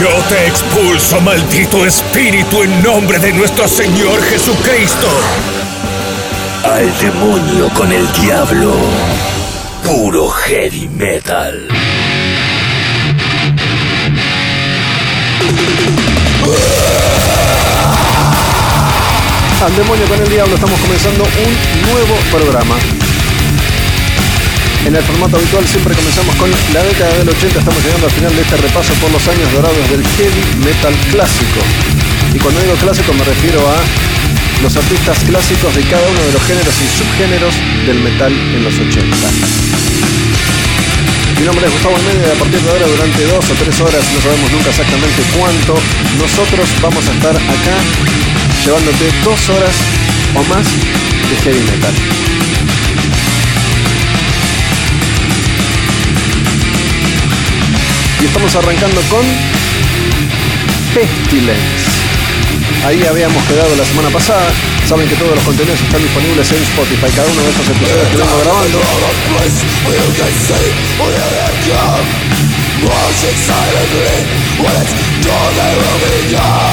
Yo te expulso, maldito espíritu, en nombre de nuestro Señor Jesucristo. Al demonio con el diablo. Puro heavy metal. Al demonio con el diablo estamos comenzando un nuevo programa. En el formato habitual siempre comenzamos con la década del 80, estamos llegando al final de este repaso por los años dorados del heavy metal clásico. Y cuando digo clásico me refiero a los artistas clásicos de cada uno de los géneros y subgéneros del metal en los 80. Mi nombre es Gustavo Almeida y a partir de ahora durante dos o tres horas, no sabemos nunca exactamente cuánto, nosotros vamos a estar acá llevándote dos horas o más de heavy metal. Y estamos arrancando con Pestilence. Ahí habíamos quedado la semana pasada. Saben que todos los contenidos están disponibles en Spotify. Cada uno de estos episodios que vengo grabando.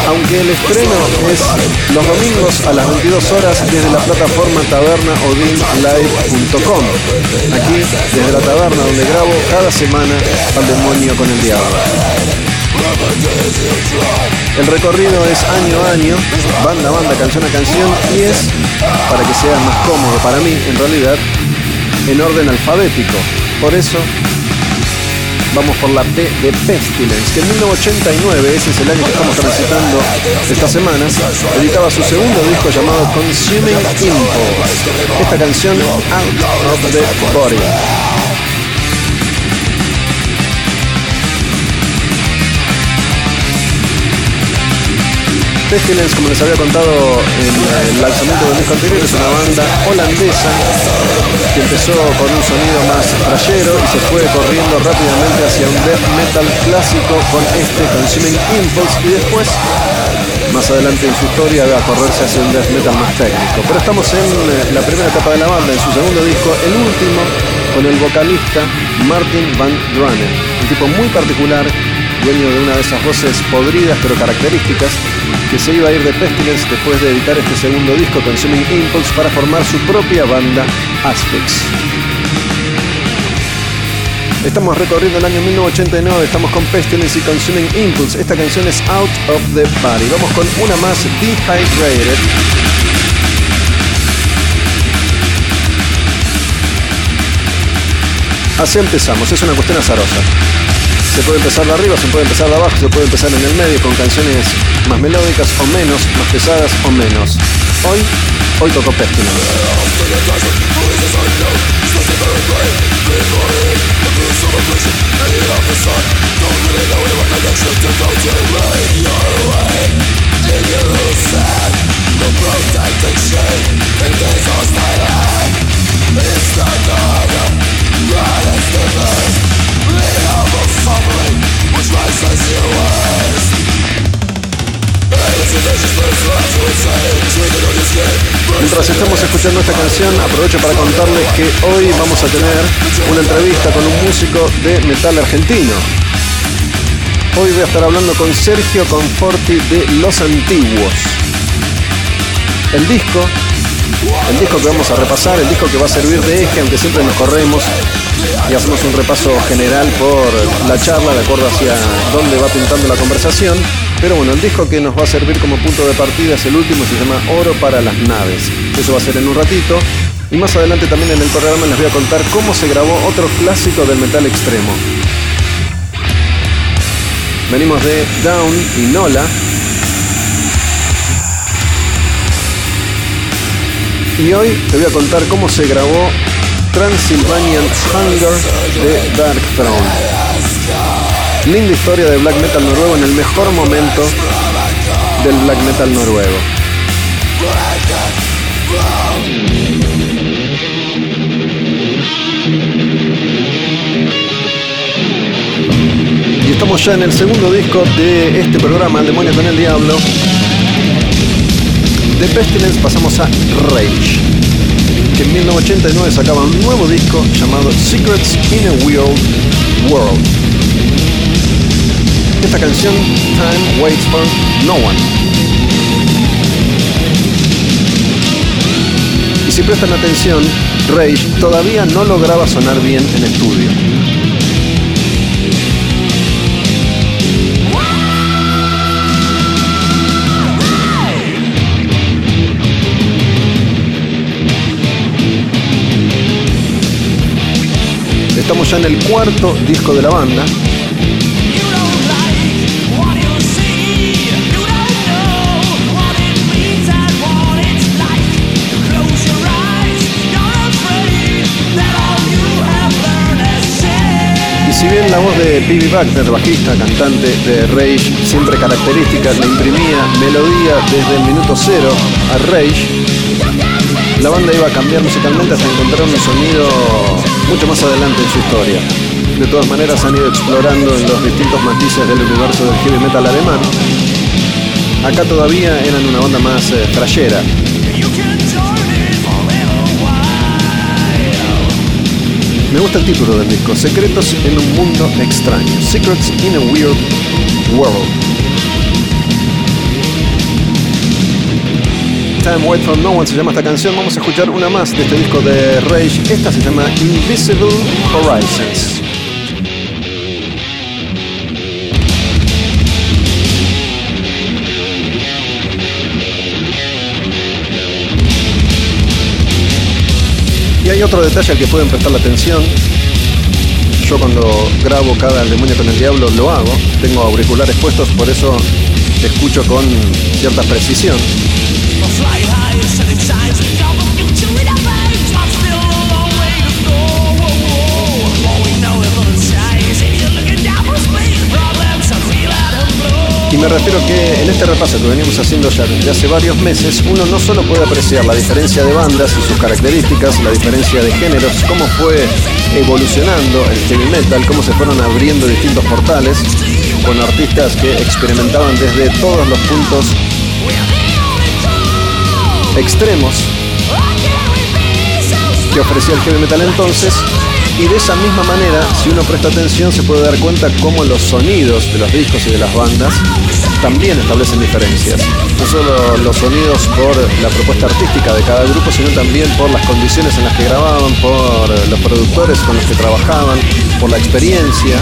Aunque el estreno es los domingos a las 22 horas desde la plataforma tabernaodinlive.com. Aquí, desde la taberna donde grabo cada semana al demonio con el diablo. El recorrido es año a año, banda a banda, canción a canción y es, para que sea más cómodo para mí en realidad, en orden alfabético. Por eso vamos por la P de Pestilence, que en 1989, ese es el año que estamos transitando esta semana, editaba su segundo disco llamado Consuming Impulse. Esta canción, Out of the Body. Pestilence, como les había contado en el lanzamiento del disco anterior, es una banda holandesa que empezó con un sonido más rayero y se fue corriendo rápidamente hacia un death metal clásico con este Consuming Impulse y después, más adelante en su historia, va a correrse hacia un death metal más técnico. Pero estamos en eh, la primera etapa de la banda, en su segundo disco, el último, con el vocalista Martin Van Drunen, un tipo muy particular dueño de una de esas voces podridas pero características, que se iba a ir de Pestilence después de editar este segundo disco Consuming Impulse para formar su propia banda Aspects. Estamos recorriendo el año 1989, estamos con Pestilence y Consuming Impulse. Esta canción es Out of the Body. Vamos con una más, Dehydrated. Así empezamos, es una cuestión azarosa. Se puede empezar de arriba, se puede empezar de abajo, se puede empezar en el medio con canciones más melódicas o menos, más pesadas o menos. Hoy, hoy tocó Pestilence. Que hoy vamos a tener una entrevista con un músico de metal argentino. Hoy voy a estar hablando con Sergio Conforti de Los Antiguos. El disco, el disco que vamos a repasar, el disco que va a servir de eje, aunque siempre nos corremos y hacemos un repaso general por la charla, de acuerdo hacia dónde va pintando la conversación. Pero bueno, el disco que nos va a servir como punto de partida es el último, se llama Oro para las Naves. Eso va a ser en un ratito. Y más adelante también en el programa les voy a contar cómo se grabó otro clásico del metal extremo. Venimos de Down y Nola. Y hoy te voy a contar cómo se grabó Transylvanian Hunger de Dark Throne. Linda historia de black metal noruego en el mejor momento del black metal noruego. Y estamos ya en el segundo disco de este programa, El demonio con el diablo. De Pestilence pasamos a Rage, que en 1989 sacaba un nuevo disco llamado Secrets in a Weird World. Esta canción, Time Waits for No One. Y si prestan atención, Rage todavía no lograba sonar bien en estudio. Estamos ya en el cuarto disco de la banda. Y si bien la voz de Bibi Wagner, bajista, cantante de Rage, siempre característica, le imprimía melodía desde el minuto cero a Rage, la banda iba a cambiar musicalmente hasta encontrar un sonido mucho más adelante en su historia. De todas maneras han ido explorando en los distintos matices del universo del heavy metal alemán. Acá todavía eran una banda más eh. Me gusta el título del disco, Secretos en un mundo extraño. Secrets in a Weird World. Time Wait for No One se llama esta canción. Vamos a escuchar una más de este disco de Rage. Esta se llama Invisible Horizons. Y hay otro detalle al que pueden prestar la atención. Yo cuando grabo cada demonio con el diablo lo hago. Tengo auriculares puestos, por eso escucho con cierta precisión. Y me refiero que en este repaso que venimos haciendo ya desde hace varios meses, uno no solo puede apreciar la diferencia de bandas y sus características, la diferencia de géneros, cómo fue evolucionando el heavy metal, cómo se fueron abriendo distintos portales con artistas que experimentaban desde todos los puntos extremos que ofrecía el heavy metal entonces. Y de esa misma manera, si uno presta atención, se puede dar cuenta cómo los sonidos de los discos y de las bandas también establecen diferencias. No solo los sonidos por la propuesta artística de cada grupo, sino también por las condiciones en las que grababan, por los productores con los que trabajaban, por la experiencia,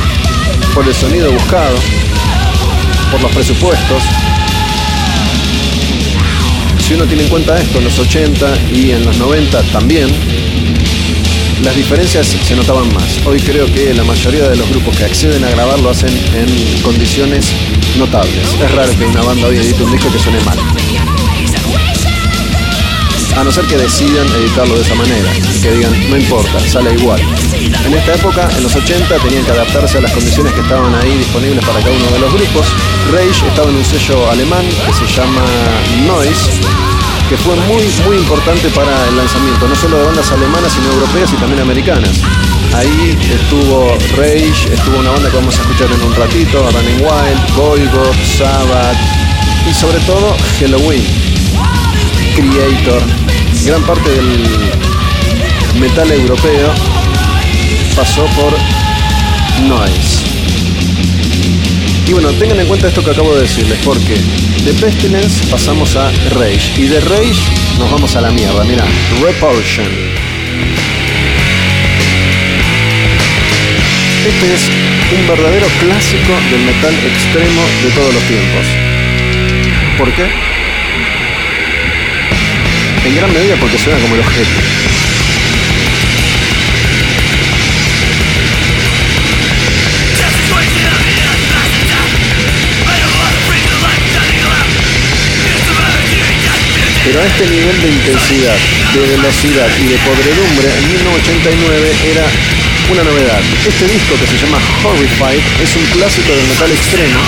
por el sonido buscado, por los presupuestos. Si uno tiene en cuenta esto en los 80 y en los 90 también, las diferencias se notaban más. Hoy creo que la mayoría de los grupos que acceden a grabar lo hacen en condiciones notables. Es raro que una banda hoy edite un disco que suene mal. A no ser que decidan editarlo de esa manera, que digan, no importa, sale igual. En esta época, en los 80, tenían que adaptarse a las condiciones que estaban ahí disponibles para cada uno de los grupos. Rage estaba en un sello alemán que se llama Noise, que fue muy, muy importante para el lanzamiento, no solo de bandas alemanas, sino europeas y también americanas. Ahí estuvo Rage, estuvo una banda que vamos a escuchar en un ratito, Running Wild, Goigo, Sabbath y sobre todo Halloween, Creator. Gran parte del metal europeo pasó por Noise. Y bueno, tengan en cuenta esto que acabo de decirles, porque de Pestilence pasamos a Rage. Y de Rage nos vamos a la mierda, mira, Repulsion. Este es un verdadero clásico del metal extremo de todos los tiempos. ¿Por qué? En gran medida porque suena como el objeto. pero a este nivel de intensidad, de velocidad y de podredumbre, en 1989 era una novedad. Este disco que se llama Horrified es un clásico del metal extremo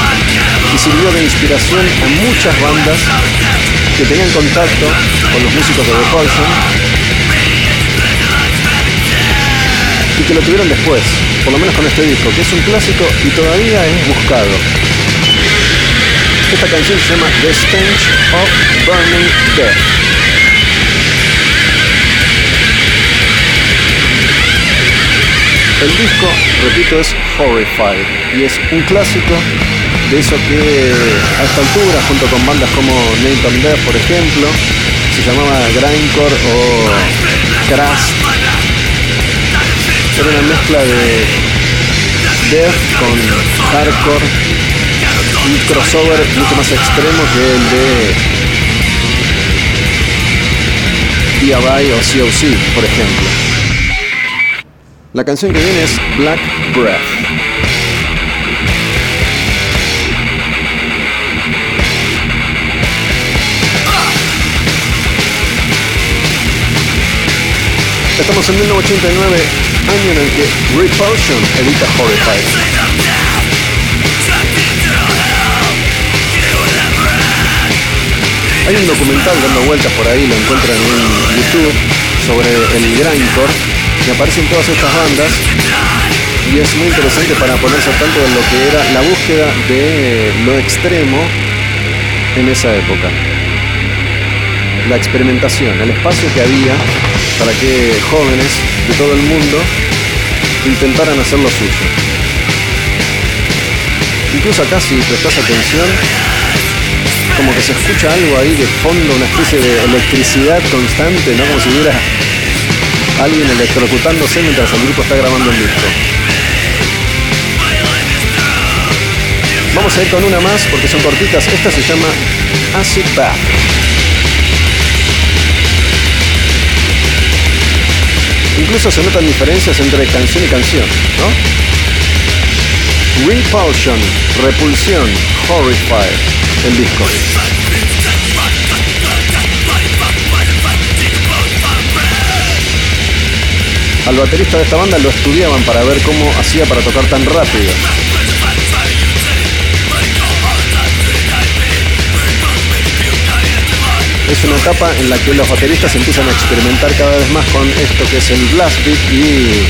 y sirvió de inspiración a muchas bandas que tenían contacto con los músicos de Repulsion y que lo tuvieron después, por lo menos con este disco, que es un clásico y todavía es buscado. Esta canción se llama The Stench of Burning Death. El disco, repito, es Horrified y es un clásico de eso que a esta altura, junto con bandas como Nathan Death, por ejemplo, se llamaba Grindcore o Crash. Era una mezcla de death con hardcore, un crossover mucho más extremo que el de DIY o COC, por ejemplo. La canción que viene es Black Breath. Estamos en 1989, año en el que Repulsion edita Horrified. Hay un documental dando vueltas por ahí, lo encuentran en YouTube, sobre el grindcore, y aparecen todas estas bandas, y es muy interesante para ponerse al tanto de lo que era la búsqueda de lo extremo en esa época. La experimentación, el espacio que había para que jóvenes de todo el mundo intentaran hacer lo suyo. Incluso acá si prestas atención, como que se escucha algo ahí de fondo, una especie de electricidad constante, ¿no? Como si hubiera alguien electrocutándose mientras el grupo está grabando el disco. Vamos a ir con una más porque son cortitas. Esta se llama Acid Bath. Incluso se notan diferencias entre canción y canción, ¿no? Repulsion, repulsión, horrified, el disco. Al baterista de esta banda lo estudiaban para ver cómo hacía para tocar tan rápido. es una etapa en la que los bateristas empiezan a experimentar cada vez más con esto que es el blast beat y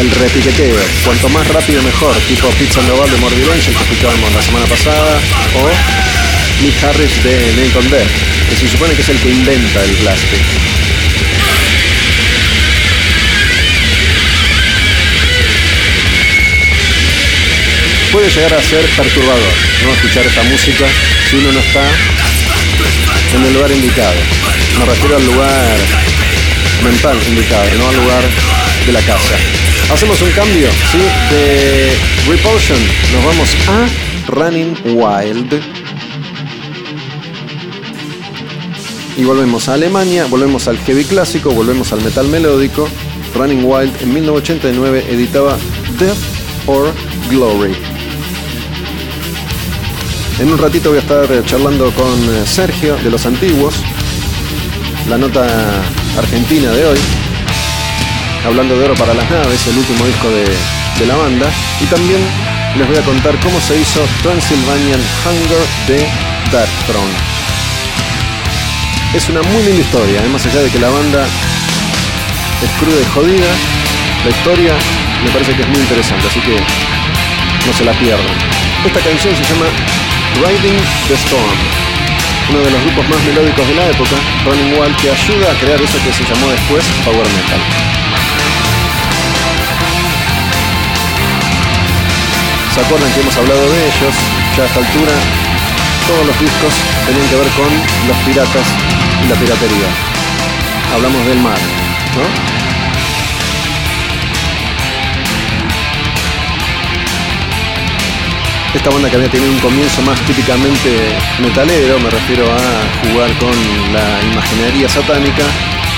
el repiqueteo. Cuanto más rápido mejor, tipo Pizza Global de Morbid Angel que escuchábamos la semana pasada, o Nick Harris de Nathan Death, que se supone que es el que inventa el blast beat. Puede llegar a ser perturbador, ¿no? Escuchar esta música si uno no está en el lugar indicado. Me refiero al lugar mental indicado, no al lugar de la casa. Hacemos un cambio. De Repulsion nos vamos a Running Wild. Y volvemos a Alemania, volvemos al heavy clásico, volvemos al metal melódico. Running Wild en 1989 editaba Death or Glory. En un ratito voy a estar charlando con eh, Sergio de los Antiguos, la nota argentina de hoy, hablando de Oro para las Naves, el último disco de, de la banda, y también les voy a contar cómo se hizo Transylvanian Hunger de Darkthrone. Es una muy linda historia, ¿eh? más allá de que la banda es cruda y jodida, la historia me parece que es muy interesante, así que no se la pierdan. Esta canción se llama Riding the Storm, uno de los grupos más melódicos de la época, Running Wild, que ayuda a crear eso que se llamó después Power Metal. ¿Se acuerdan que hemos hablado de ellos? Ya a esta altura, todos los discos tenían que ver con los piratas y la piratería. Hablamos del mar, ¿no? Esta banda que había tenido un comienzo más típicamente metalero, me refiero a jugar con la imaginería satánica,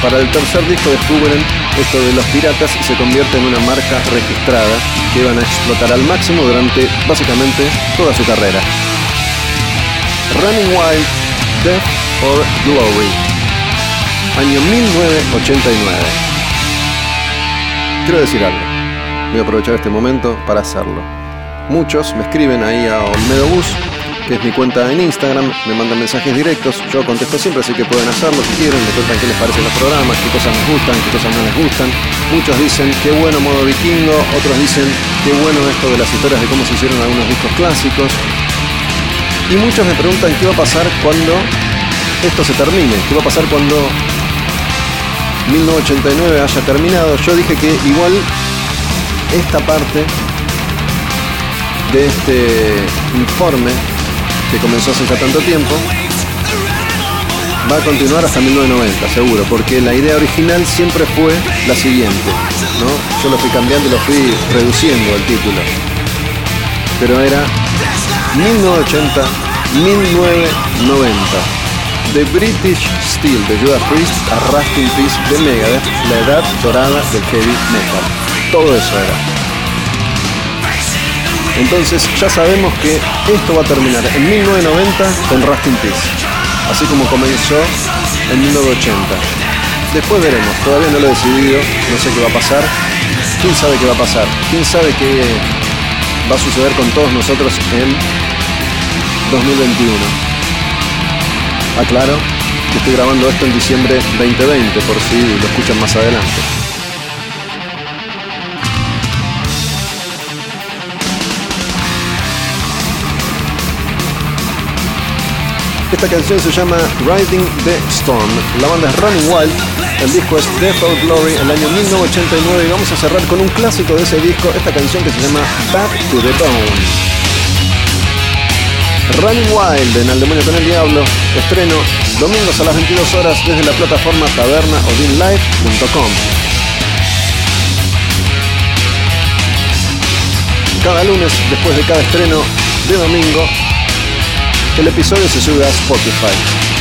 para el tercer disco descubren esto de los piratas se convierte en una marca registrada que iban a explotar al máximo durante básicamente toda su carrera. Running Wild, Death or Glory, año 1989. Quiero decir algo, voy a aprovechar este momento para hacerlo. Muchos me escriben ahí a Olmedo Bus, que es mi cuenta en Instagram, me mandan mensajes directos, yo contesto siempre, así que pueden hacerlo si quieren, me cuentan qué les parecen los programas, qué cosas les gustan, qué cosas no les gustan. Muchos dicen qué bueno modo vikingo, otros dicen qué bueno esto de las historias de cómo se hicieron algunos discos clásicos. Y muchos me preguntan qué va a pasar cuando esto se termine, qué va a pasar cuando 1989 haya terminado. Yo dije que igual esta parte de este informe que comenzó hace ya tanto tiempo va a continuar hasta 1990, seguro, porque la idea original siempre fue la siguiente, ¿no? Yo lo fui cambiando y lo fui reduciendo el título. Pero era 1980, 1990. De British Steel de Judas Priest a Rusting Peace de Megadeth, la edad dorada del heavy metal. Todo eso era. Entonces ya sabemos que esto va a terminar en 1990 con Rusting Peace, así como comenzó en 1980. Después veremos, todavía no lo he decidido, no sé qué va a pasar. ¿Quién sabe qué va a pasar? ¿Quién sabe qué va a suceder con todos nosotros en 2021? Aclaro que estoy grabando esto en diciembre 2020, por si lo escuchan más adelante. Esta canción se llama Riding the Storm. La banda es Running Wild. El disco es Death or Glory, el año 1989. Y vamos a cerrar con un clásico de ese disco, esta canción que se llama Back to the Bone. Running Wild en Al Demonio con el Diablo. Estreno domingos a las 22 horas desde la plataforma tabernaodinlive.com. Cada lunes, después de cada estreno de domingo, el episodio se sube a Spotify.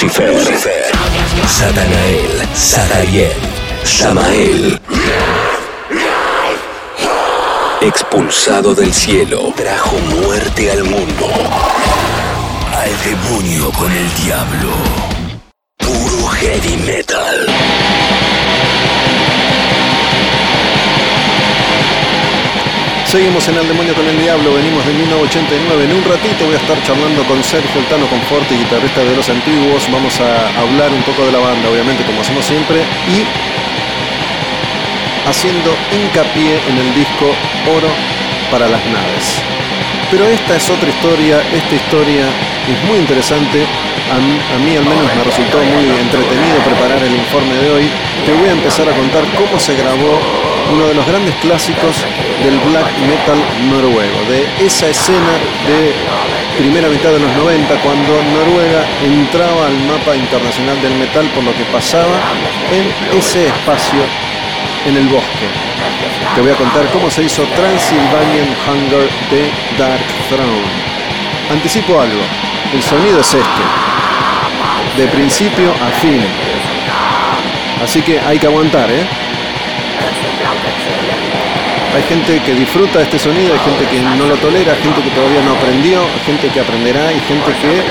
Lucifer, Satanael, Satariel, Samael. Expulsado del cielo, trajo muerte al mundo. Al demonio con el diablo. Puro heavy metal. Seguimos en El Demonio con el Diablo, venimos de 1989. En un ratito voy a estar charlando con Sergio Tano Conforte, guitarrista de los antiguos. Vamos a hablar un poco de la banda, obviamente, como hacemos siempre, y haciendo hincapié en el disco Oro para las naves. Pero esta es otra historia, esta historia es muy interesante. A mí, al menos me resultó muy entretenido preparar el informe de hoy. Te voy a empezar a contar cómo se grabó uno de los grandes clásicos del black metal noruego, de esa escena de primera mitad de los 90, cuando Noruega entraba al mapa internacional del metal por lo que pasaba en ese espacio en el bosque. Te voy a contar cómo se hizo Transylvanian Hunger de Dark Throne. Anticipo algo, el sonido es este, de principio a fin. Así que hay que aguantar, ¿eh? Hay gente que disfruta este sonido, hay gente que no lo tolera, hay gente que todavía no aprendió, hay gente que aprenderá y gente que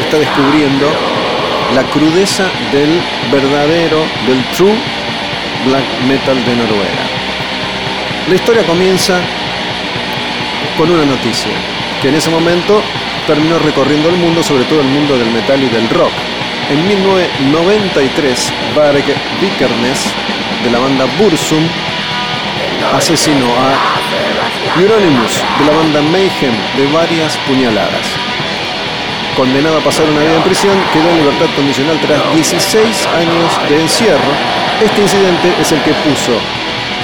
está descubriendo la crudeza del verdadero, del true black metal de Noruega. La historia comienza con una noticia, que en ese momento terminó recorriendo el mundo, sobre todo el mundo del metal y del rock. En 1993, Varg Vikernes, de la banda Bursum, asesinó a Euronymous de la banda Mayhem de varias puñaladas. Condenado a pasar una vida en prisión, quedó en libertad condicional tras 16 años de encierro. Este incidente es el que puso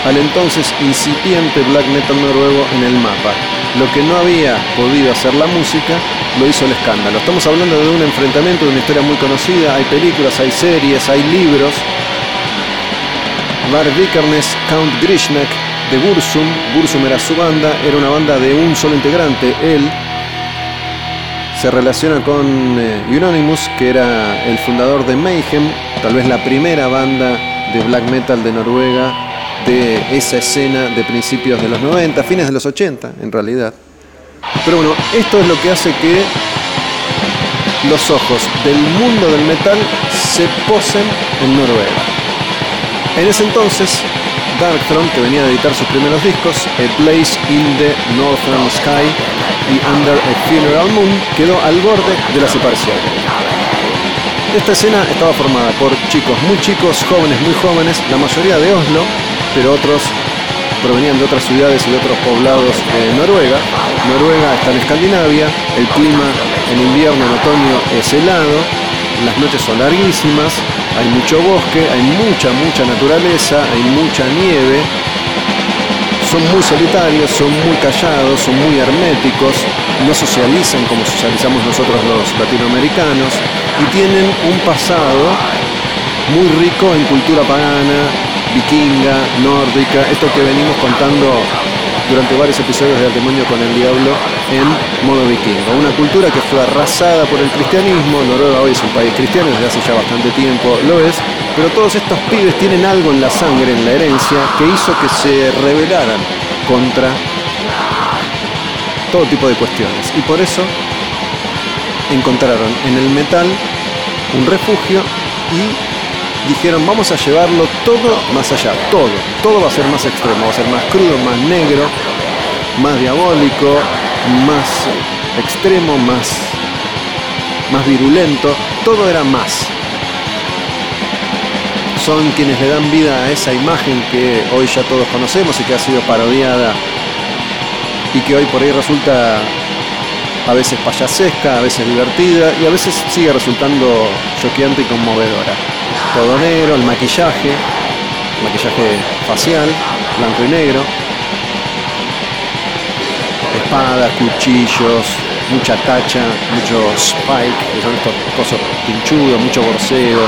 al entonces incipiente black metal noruego en el mapa. Lo que no había podido hacer la música, lo hizo el escándalo. Estamos hablando de un enfrentamiento, de una historia muy conocida, hay películas, hay series, hay libros. Var Vikernes, Count Grishnak, de Bursum. Bursum era su banda, era una banda de un solo integrante, él. Se relaciona con eh, Euronymous, que era el fundador de Mayhem, tal vez la primera banda de black metal de Noruega de esa escena de principios de los 90, fines de los 80 en realidad. Pero bueno, esto es lo que hace que los ojos del mundo del metal se posen en Noruega. En ese entonces, Darkthrone, que venía de editar sus primeros discos, A Place in the Northern Sky y Under a Funeral Moon, quedó al borde de la separación. Esta escena estaba formada por chicos muy chicos, jóvenes muy jóvenes, la mayoría de Oslo, pero otros provenían de otras ciudades y de otros poblados de Noruega. Noruega está en Escandinavia, el clima en invierno, en otoño es helado, las noches son larguísimas, hay mucho bosque, hay mucha, mucha naturaleza, hay mucha nieve. Son muy solitarios, son muy callados, son muy herméticos, no socializan como socializamos nosotros los latinoamericanos y tienen un pasado muy rico en cultura pagana, vikinga, nórdica, esto que venimos contando durante varios episodios de Demonio con el Diablo en modo vikingo. Una cultura que fue arrasada por el cristianismo, Noruega hoy es un país cristiano desde hace ya bastante tiempo, lo es, pero todos estos pibes tienen algo en la sangre, en la herencia, que hizo que se rebelaran contra todo tipo de cuestiones. Y por eso encontraron en el metal un refugio y dijeron vamos a llevarlo todo más allá, todo, todo va a ser más extremo, va a ser más crudo, más negro, más diabólico, más extremo, más, más virulento, todo era más. Son quienes le dan vida a esa imagen que hoy ya todos conocemos y que ha sido parodiada y que hoy por ahí resulta a veces payasesca, a veces divertida y a veces sigue resultando choqueante y conmovedora todo negro, el maquillaje, maquillaje facial, blanco y negro, espadas, cuchillos, mucha tacha, mucho spike, que son estos cosas pinchudos, mucho borseo.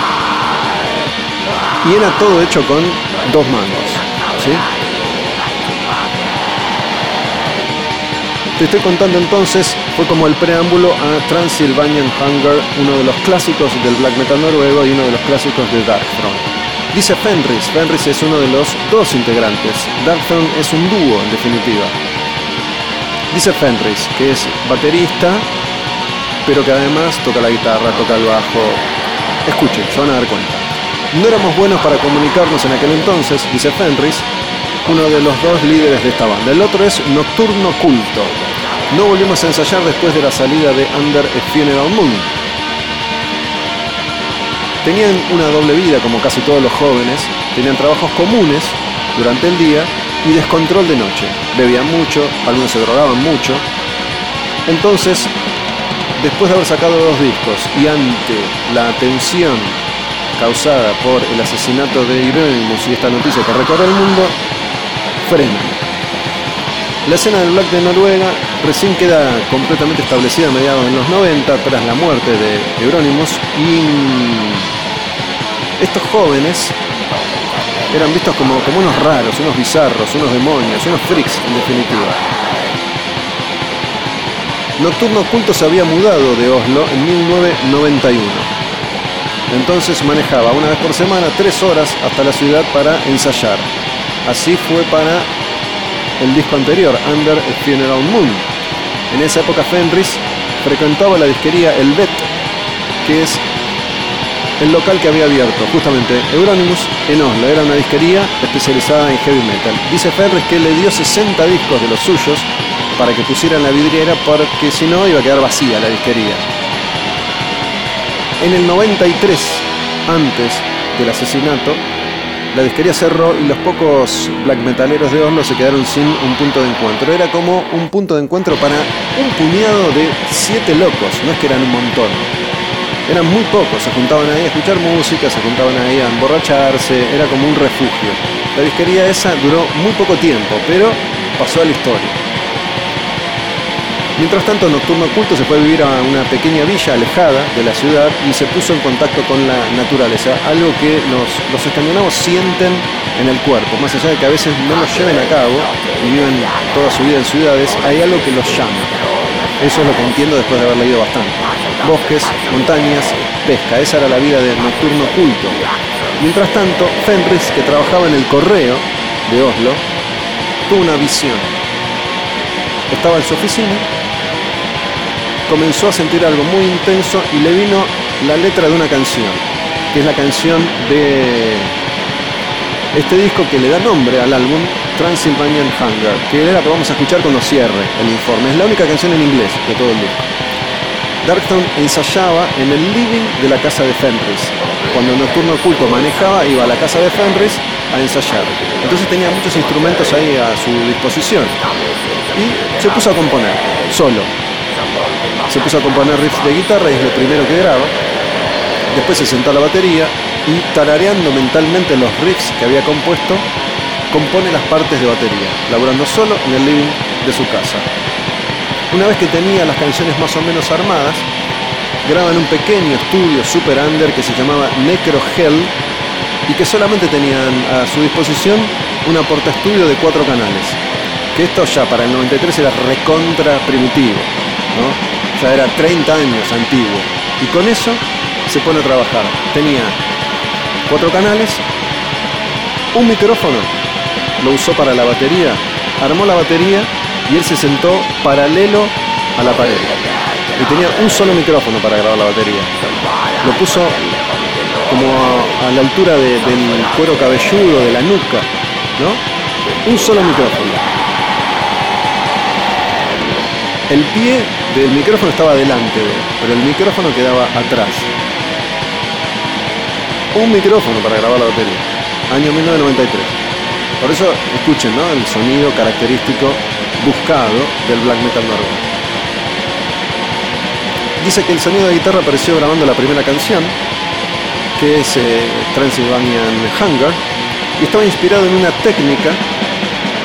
Y era todo hecho con dos manos. Te estoy contando entonces fue como el preámbulo a Transylvanian Hunger, uno de los clásicos del black metal noruego y uno de los clásicos de Darkthrone. Dice Fenris, Fenris es uno de los dos integrantes, Darkthrone es un dúo en definitiva. Dice Fenris, que es baterista, pero que además toca la guitarra, toca el bajo. Escuchen, se van a dar cuenta. No éramos buenos para comunicarnos en aquel entonces, dice Fenris, uno de los dos líderes de esta banda. El otro es Nocturno Culto. No volvimos a ensayar después de la salida de Under a Funeral Moon. Tenían una doble vida como casi todos los jóvenes, tenían trabajos comunes durante el día y descontrol de noche. Bebían mucho, algunos se drogaban mucho. Entonces, después de haber sacado dos discos y ante la atención causada por el asesinato de Hieronymus y esta noticia que recorre el mundo, frenan. La escena del black de Noruega recién queda completamente establecida a mediados de los 90 tras la muerte de Euronymous y estos jóvenes eran vistos como, como unos raros, unos bizarros, unos demonios, unos freaks en definitiva. Nocturno Oculto se había mudado de Oslo en 1991. Entonces manejaba una vez por semana tres horas hasta la ciudad para ensayar. Así fue para el disco anterior, Under a Funeral Moon. En esa época Fenris frecuentaba la disquería El Bet, que es el local que había abierto justamente Euronymous en Oslo. Era una disquería especializada en heavy metal. Dice Fenris que le dio 60 discos de los suyos para que pusieran la vidriera porque si no iba a quedar vacía la disquería. En el 93, antes del asesinato, la disquería cerró y los pocos black metaleros de Oslo se quedaron sin un punto de encuentro. Era como un punto de encuentro para un puñado de siete locos, no es que eran un montón. Eran muy pocos, se juntaban ahí a escuchar música, se juntaban ahí a emborracharse, era como un refugio. La disquería esa duró muy poco tiempo, pero pasó a la historia. Mientras tanto, Nocturno Oculto se fue a vivir a una pequeña villa alejada de la ciudad y se puso en contacto con la naturaleza, algo que los, los escandinavos sienten en el cuerpo, más allá de que a veces no lo lleven a cabo y viven toda su vida en ciudades, hay algo que los llama. Eso es lo que entiendo después de haber leído bastante. Bosques, montañas, pesca, esa era la vida de Nocturno Oculto. Mientras tanto, Fenris, que trabajaba en el correo de Oslo, tuvo una visión. Estaba en su oficina comenzó a sentir algo muy intenso y le vino la letra de una canción, que es la canción de este disco que le da nombre al álbum, Transylvanian Hunger, que es la que vamos a escuchar cuando cierre el informe. Es la única canción en inglés de todo el disco. Darktown ensayaba en el living de la casa de Fenris. Cuando Nocturno Oculto manejaba, iba a la casa de Fenris a ensayar. Entonces tenía muchos instrumentos ahí a su disposición. Y se puso a componer, solo, se puso a componer riffs de guitarra y es lo primero que graba. Después se sentó a la batería y tarareando mentalmente los riffs que había compuesto, compone las partes de batería, laburando solo en el living de su casa. Una vez que tenía las canciones más o menos armadas, graba en un pequeño estudio super under que se llamaba Necro Hell y que solamente tenían a su disposición una porta estudio de cuatro canales. Que esto ya para el 93 era recontra primitivo, ¿no? ya era 30 años antiguo. Y con eso se pone a trabajar. Tenía cuatro canales, un micrófono, lo usó para la batería, armó la batería y él se sentó paralelo a la pared. Y tenía un solo micrófono para grabar la batería. Lo puso como a, la altura del cuero cabelludo, de la nuca, ¿no? Un solo micrófono. El pie del micrófono estaba delante pero el micrófono quedaba atrás. Un micrófono para grabar la batería. Año 1993. Por eso escuchen el sonido característico buscado del black metal noruego. Dice que el sonido de guitarra apareció grabando la primera canción, que es eh, Transylvanian Hunger, y estaba inspirado en una técnica,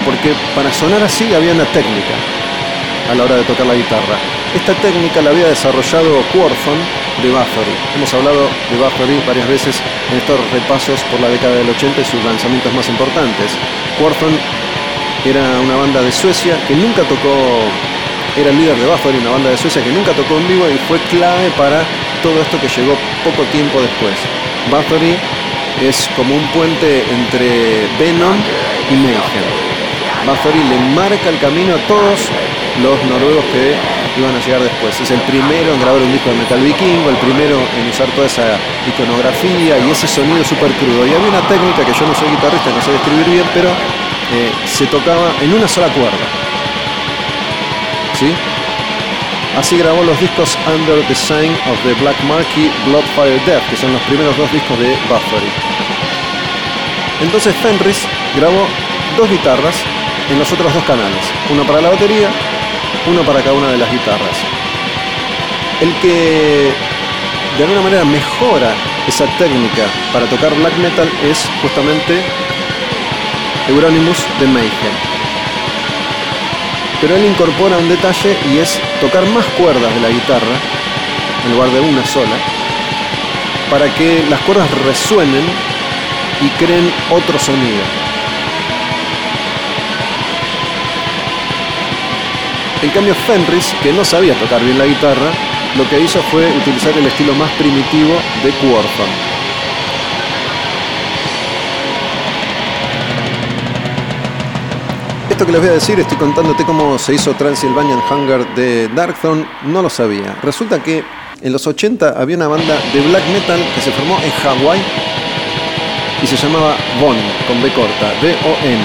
porque para sonar así había una técnica a la hora de tocar la guitarra. Esta técnica la había desarrollado Quorthon de Bathory. Hemos hablado de Bathory varias veces en estos repasos por la década del 80 y sus lanzamientos más importantes. Quorthon era una banda de Suecia que nunca tocó era el líder de Bathory, una banda de Suecia que nunca tocó en vivo y fue clave para todo esto que llegó poco tiempo después. Bathory es como un puente entre Venom y Mayhem. Bathory le marca el camino a todos los noruegos que iban a llegar después. Es el primero en grabar un disco de metal vikingo, el primero en usar toda esa iconografía y ese sonido súper crudo. Y había una técnica que yo no soy guitarrista, no sé describir bien, pero eh, se tocaba en una sola cuerda. ¿Sí? Así grabó los discos Under the Sign of the Black Marquee, Bloodfire Death, que son los primeros dos discos de Bathory. Entonces Fenris grabó dos guitarras en los otros dos canales, una para la batería, uno para cada una de las guitarras. El que de alguna manera mejora esa técnica para tocar black metal es justamente Euronymous de Mayhem. Pero él incorpora un detalle y es tocar más cuerdas de la guitarra en lugar de una sola para que las cuerdas resuenen y creen otro sonido. En cambio Fenris, que no sabía tocar bien la guitarra, lo que hizo fue utilizar el estilo más primitivo de Quorthon. Esto que les voy a decir, estoy contándote cómo se hizo Transylvanian Hunger de Darkthrone, no lo sabía. Resulta que en los 80 había una banda de black metal que se formó en Hawái y se llamaba Von, con B corta, B-O-N.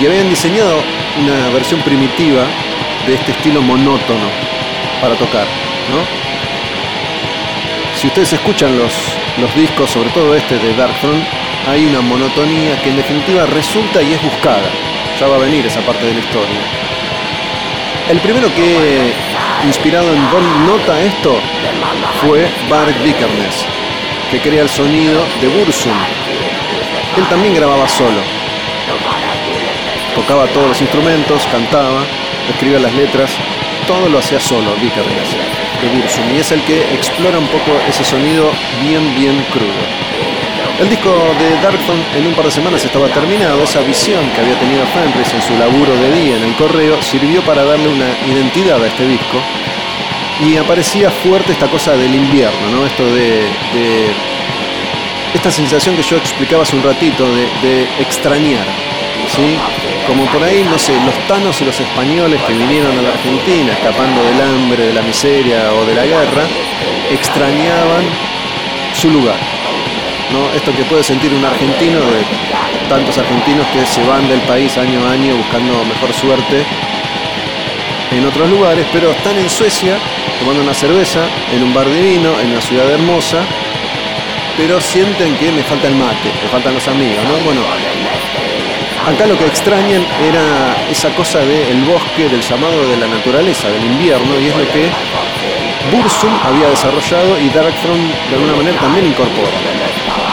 Y habían diseñado una versión primitiva de este estilo monótono para tocar, ¿no? Si ustedes escuchan los, los discos, sobre todo este de Darkthrone, hay una monotonía que en definitiva resulta y es buscada. Ya va a venir esa parte de la historia. El primero que, inspirado en Von, nota esto fue Bart Vikernes, que crea el sonido de Bursum. Él también grababa solo. Tocaba todos los instrumentos, cantaba, escribía las letras, todo lo hacía solo, Vikernes, de Bursum. Y es el que explora un poco ese sonido bien, bien crudo. El disco de Darkthrone en un par de semanas estaba terminado. Esa visión que había tenido Fenris en su laburo de día en el correo sirvió para darle una identidad a este disco. Y aparecía fuerte esta cosa del invierno, ¿no? Esto de, de esta sensación que yo explicaba hace un ratito de, de extrañar, ¿sí? Como por ahí, no sé, los tanos y los españoles que vinieron a la Argentina escapando del hambre, de la miseria o de la guerra, extrañaban su lugar. ¿no? Esto que puede sentir un argentino de tantos argentinos que se van del país año a año buscando mejor suerte en otros lugares, pero están en Suecia tomando una cerveza en un bar divino, en una ciudad hermosa, pero sienten que me falta el mate, me faltan los amigos, ¿no? Bueno, acá lo que extrañan era esa cosa del bosque, del llamado de la naturaleza, del invierno, y es lo que Bursum había desarrollado y Darkthrone de alguna manera también incorpora.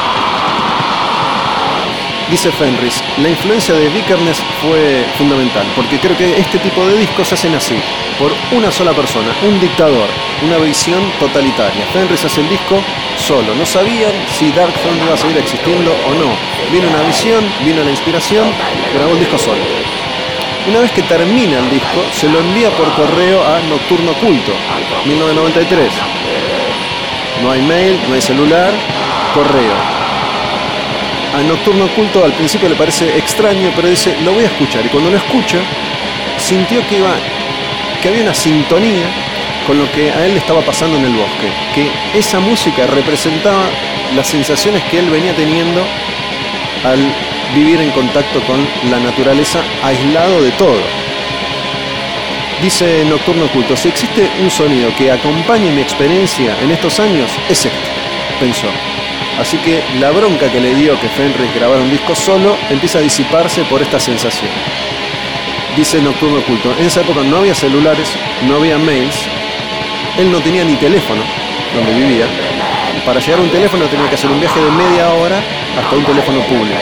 Dice Fenris, la influencia de Vikernes fue fundamental, porque creo que este tipo de discos se hacen así, por una sola persona, un dictador, una visión totalitaria. Fenris hace el disco solo, no sabían si Darkthrone iba a seguir existiendo o no. Vino una visión, vino la inspiración, grabó el disco solo. Una vez que termina el disco, se lo envía por correo a Nocturno Culto, 1993. No hay mail, no hay celular, correo a Nocturno Oculto al principio le parece extraño, pero dice, lo voy a escuchar. Y cuando lo escucha, sintió que, iba, que había una sintonía con lo que a él le estaba pasando en el bosque, que esa música representaba las sensaciones que él venía teniendo al vivir en contacto con la naturaleza aislado de todo. Dice Nocturno Oculto, si existe un sonido que acompañe mi experiencia en estos años, es este, pensó. Así que la bronca que le dio que Fenris grabara un disco solo empieza a disiparse por esta sensación. Dice Nocturno Oculto, en esa época no había celulares, no había mails, él no tenía ni teléfono donde vivía. Para llegar a un teléfono tenía que hacer un viaje de media hora hasta un teléfono público.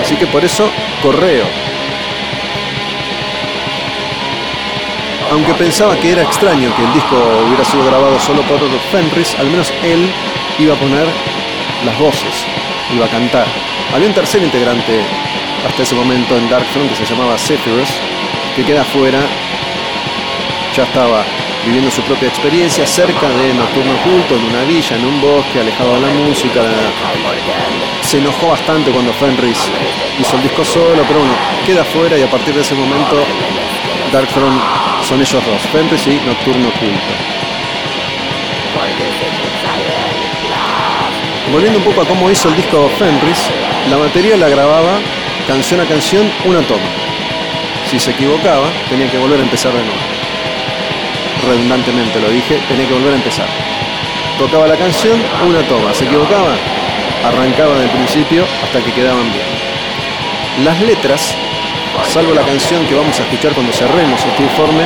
Así que por eso, correo. Aunque pensaba que era extraño que el disco hubiera sido grabado solo por Fenris, al menos él iba a poner las voces, iba a cantar. Había un tercer integrante hasta ese momento en Darkthrone que se llamaba Zephyrus, que queda fuera ya estaba viviendo su propia experiencia cerca de Nocturno Oculto, en una villa, en un bosque, alejado de la música. Se enojó bastante cuando Fenris hizo el disco solo, pero bueno, queda fuera y a partir de ese momento Darkthrone son ellos dos, Fenris y Nocturno Oculto. Volviendo un poco a cómo hizo el disco Fenris, la batería la grababa canción a canción una toma. Si se equivocaba, tenía que volver a empezar de nuevo. Redundantemente lo dije, tenía que volver a empezar. Tocaba la canción, una toma. Se equivocaba, arrancaba del principio hasta que quedaban bien. Las letras, salvo la canción que vamos a escuchar cuando cerremos este informe,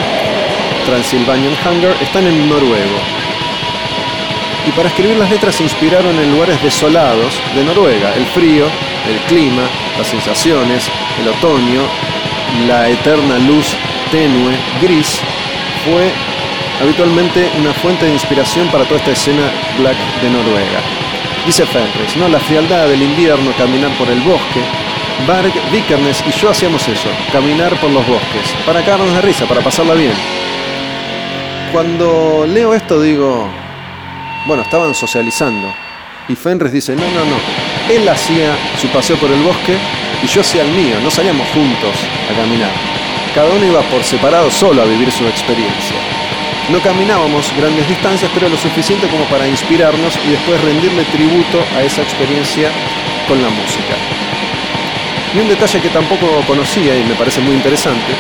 Transylvanian Hunger, están en noruego. Y para escribir las letras se inspiraron en lugares desolados de Noruega, el frío, el clima, las sensaciones, el otoño, la eterna luz tenue, gris, fue habitualmente una fuente de inspiración para toda esta escena black de Noruega. Dice Fenris, ¿no? La frialdad del invierno, caminar por el bosque. Varg, Vikernes y yo hacíamos eso, caminar por los bosques, para cagarnos de risa, para pasarla bien. Cuando leo esto digo, bueno, estaban socializando. Y Fenris dice, no, no, no, él hacía su paseo por el bosque y yo hacía el mío, no salíamos juntos a caminar. Cada uno iba por separado solo a vivir su experiencia. No caminábamos grandes distancias, pero lo suficiente como para inspirarnos y después rendirle tributo a esa experiencia con la música. Y un detalle que tampoco conocía y me parece muy interesante,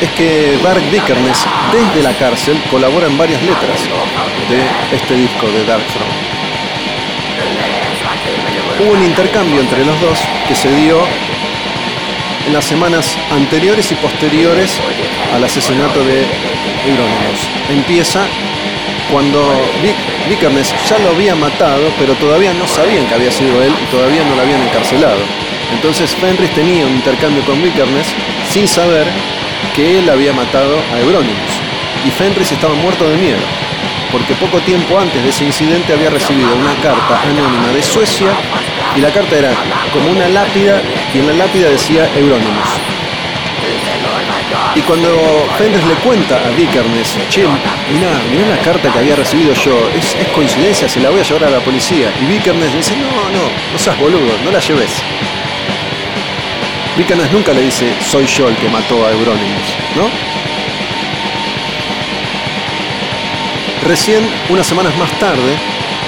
es que Bart Vikernes desde la cárcel colabora en varias letras de este disco de Darkthrone. Hubo un intercambio entre los dos que se dio en las semanas anteriores y posteriores al asesinato de Euronymous. Empieza cuando Vikernes ya lo había matado, pero todavía no sabían que había sido él y todavía no lo habían encarcelado. Entonces Fenris tenía un intercambio con Vikernes sin saber que él había matado a Euronymous. Y Fenris estaba muerto de miedo, porque poco tiempo antes de ese incidente había recibido una carta anónima de Suecia y la carta era como una lápida y en la lápida decía Euronymous. Y cuando Fenris le cuenta a Vikernes, che, mirá, mirá la carta que había recibido yo, es, coincidencia, se la voy a llevar a la policía. Y Vikernes dice, no, no, no seas boludo, no la lleves. Vikernes nunca le dice, soy yo el que mató a Euronymous, ¿no? Recién, unas semanas más tarde,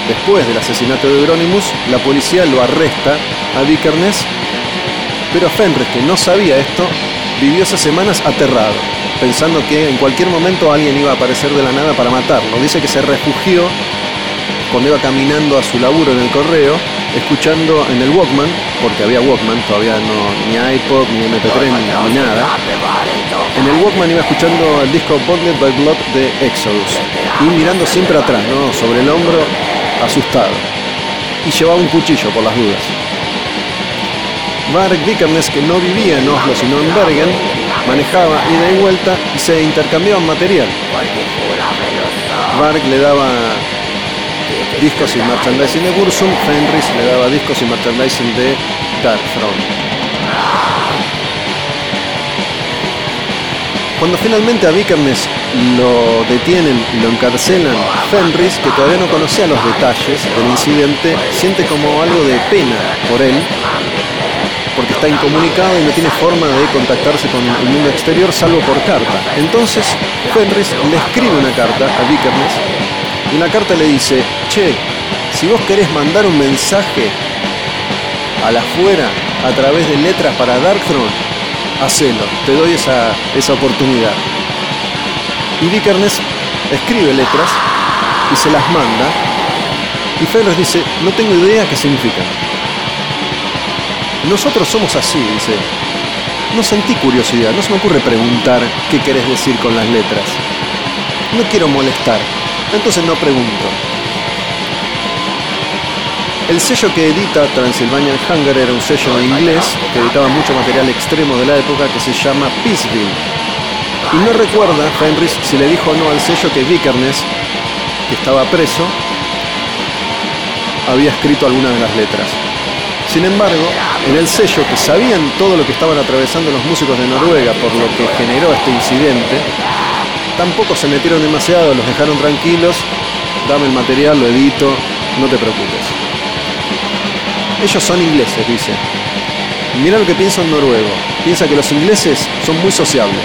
después del asesinato de Euronymous, la policía lo arresta a Vikernes, pero Fenris, que no sabía esto, vivió esas semanas aterrado, pensando que en cualquier momento alguien iba a aparecer de la nada para matarlo. Dice que se refugió cuando iba caminando a su laburo en el correo, escuchando en el Walkman, porque había Walkman, todavía no, ni iPod, ni MP3, ni, ni nada. En el Walkman iba escuchando el disco Bonded by Blood de Exodus y mirando siempre atrás, ¿no? sobre el hombro, asustado. Y llevaba un cuchillo por las dudas. Mark Vikernes, que no vivía en Oslo sino en Bergen, manejaba ida y vuelta y se intercambiaban material. Mark le daba discos y merchandising de Bursum, Fenris le daba discos y merchandising de Darkthrone. Cuando finalmente a Vikernes lo detienen y lo encarcelan, Fenris, que todavía no conocía los detalles del incidente, siente como algo de pena por él, porque está incomunicado y no tiene forma de contactarse con el mundo exterior salvo por carta. Entonces Fenris le escribe una carta a Vikernes y en la carta le dice, che, si vos querés mandar un mensaje a la afuera a través de letras para Darkthrone, hacelo, te doy esa, esa oportunidad. Y Vikernes escribe letras y se las manda. Y Fenris dice, no tengo idea qué significan. Nosotros somos así, dice. No sentí curiosidad, no se me ocurre preguntar qué querés decir con las letras. No quiero molestar, entonces no pregunto. El sello que edita Transylvanian Hunger era un sello inglés que editaba mucho material extremo de la época que se llama Peaceville. Y no recuerda Fenris si le dijo o no al sello que Vikernes, que estaba preso, había escrito alguna de las letras. Sin embargo, en el sello, que sabían todo lo que estaban atravesando los músicos de Noruega por lo que generó este incidente, tampoco se metieron demasiado, los dejaron tranquilos, dame el material, lo edito, no te preocupes. Ellos son ingleses, dice. Mira lo que piensa un noruego. Piensa que los ingleses son muy sociables.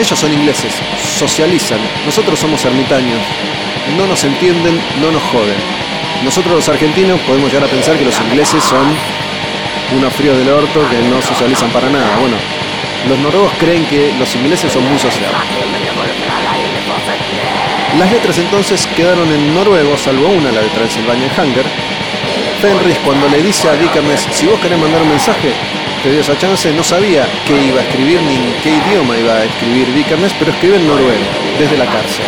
Ellos son ingleses, socializan. Nosotros somos ermitaños. No nos entienden, no nos joden. Nosotros los argentinos podemos llegar a pensar que los ingleses son unos fríos del orto que no socializan para nada. Bueno, los noruegos creen que los ingleses son muy sociables. Las letras entonces quedaron en noruego, salvo una, la de Transylvania Hunger. Fenris cuando le dice a Dickernes, si vos querés mandar un mensaje, te dio esa chance, no sabía qué iba a escribir ni en qué idioma iba a escribir Dickernes, pero escribe en noruego, desde la cárcel.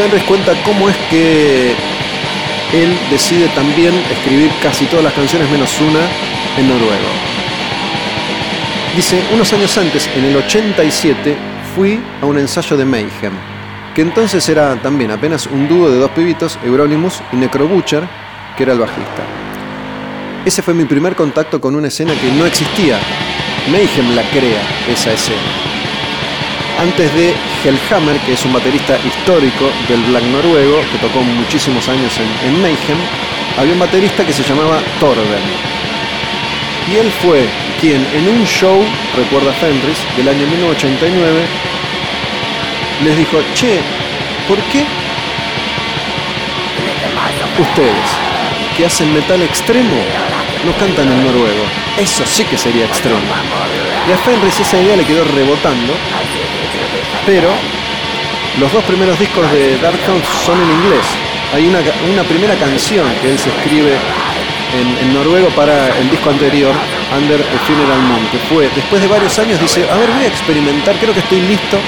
Fenris cuenta cómo es que él decide también escribir casi todas las canciones menos una en noruego. Dice, unos años antes, en el 87, fui a un ensayo de Mayhem, que entonces era también apenas un dúo de dos pibitos, Euronymous y Necrobutcher, que era el bajista. Ese fue mi primer contacto con una escena que no existía. Mayhem la crea, esa escena. Antes de Hellhammer, que es un baterista histórico del black noruego, que tocó muchísimos años en, Mayhem, había un baterista que se llamaba Torben. Y él fue quien en un show, recuerda Fenris, del año 1989, les dijo, che, ¿por qué ustedes que hacen metal extremo no cantan en noruego? Eso sí que sería extremo. Y a Fenris esa idea le quedó rebotando pero los dos primeros discos de Darkthrone son en inglés. Hay una, primera canción que él se escribe en, noruego para el disco anterior, Under a Funeral Moon, que fue, después de varios años, dice, a ver, voy a experimentar, creo que estoy listo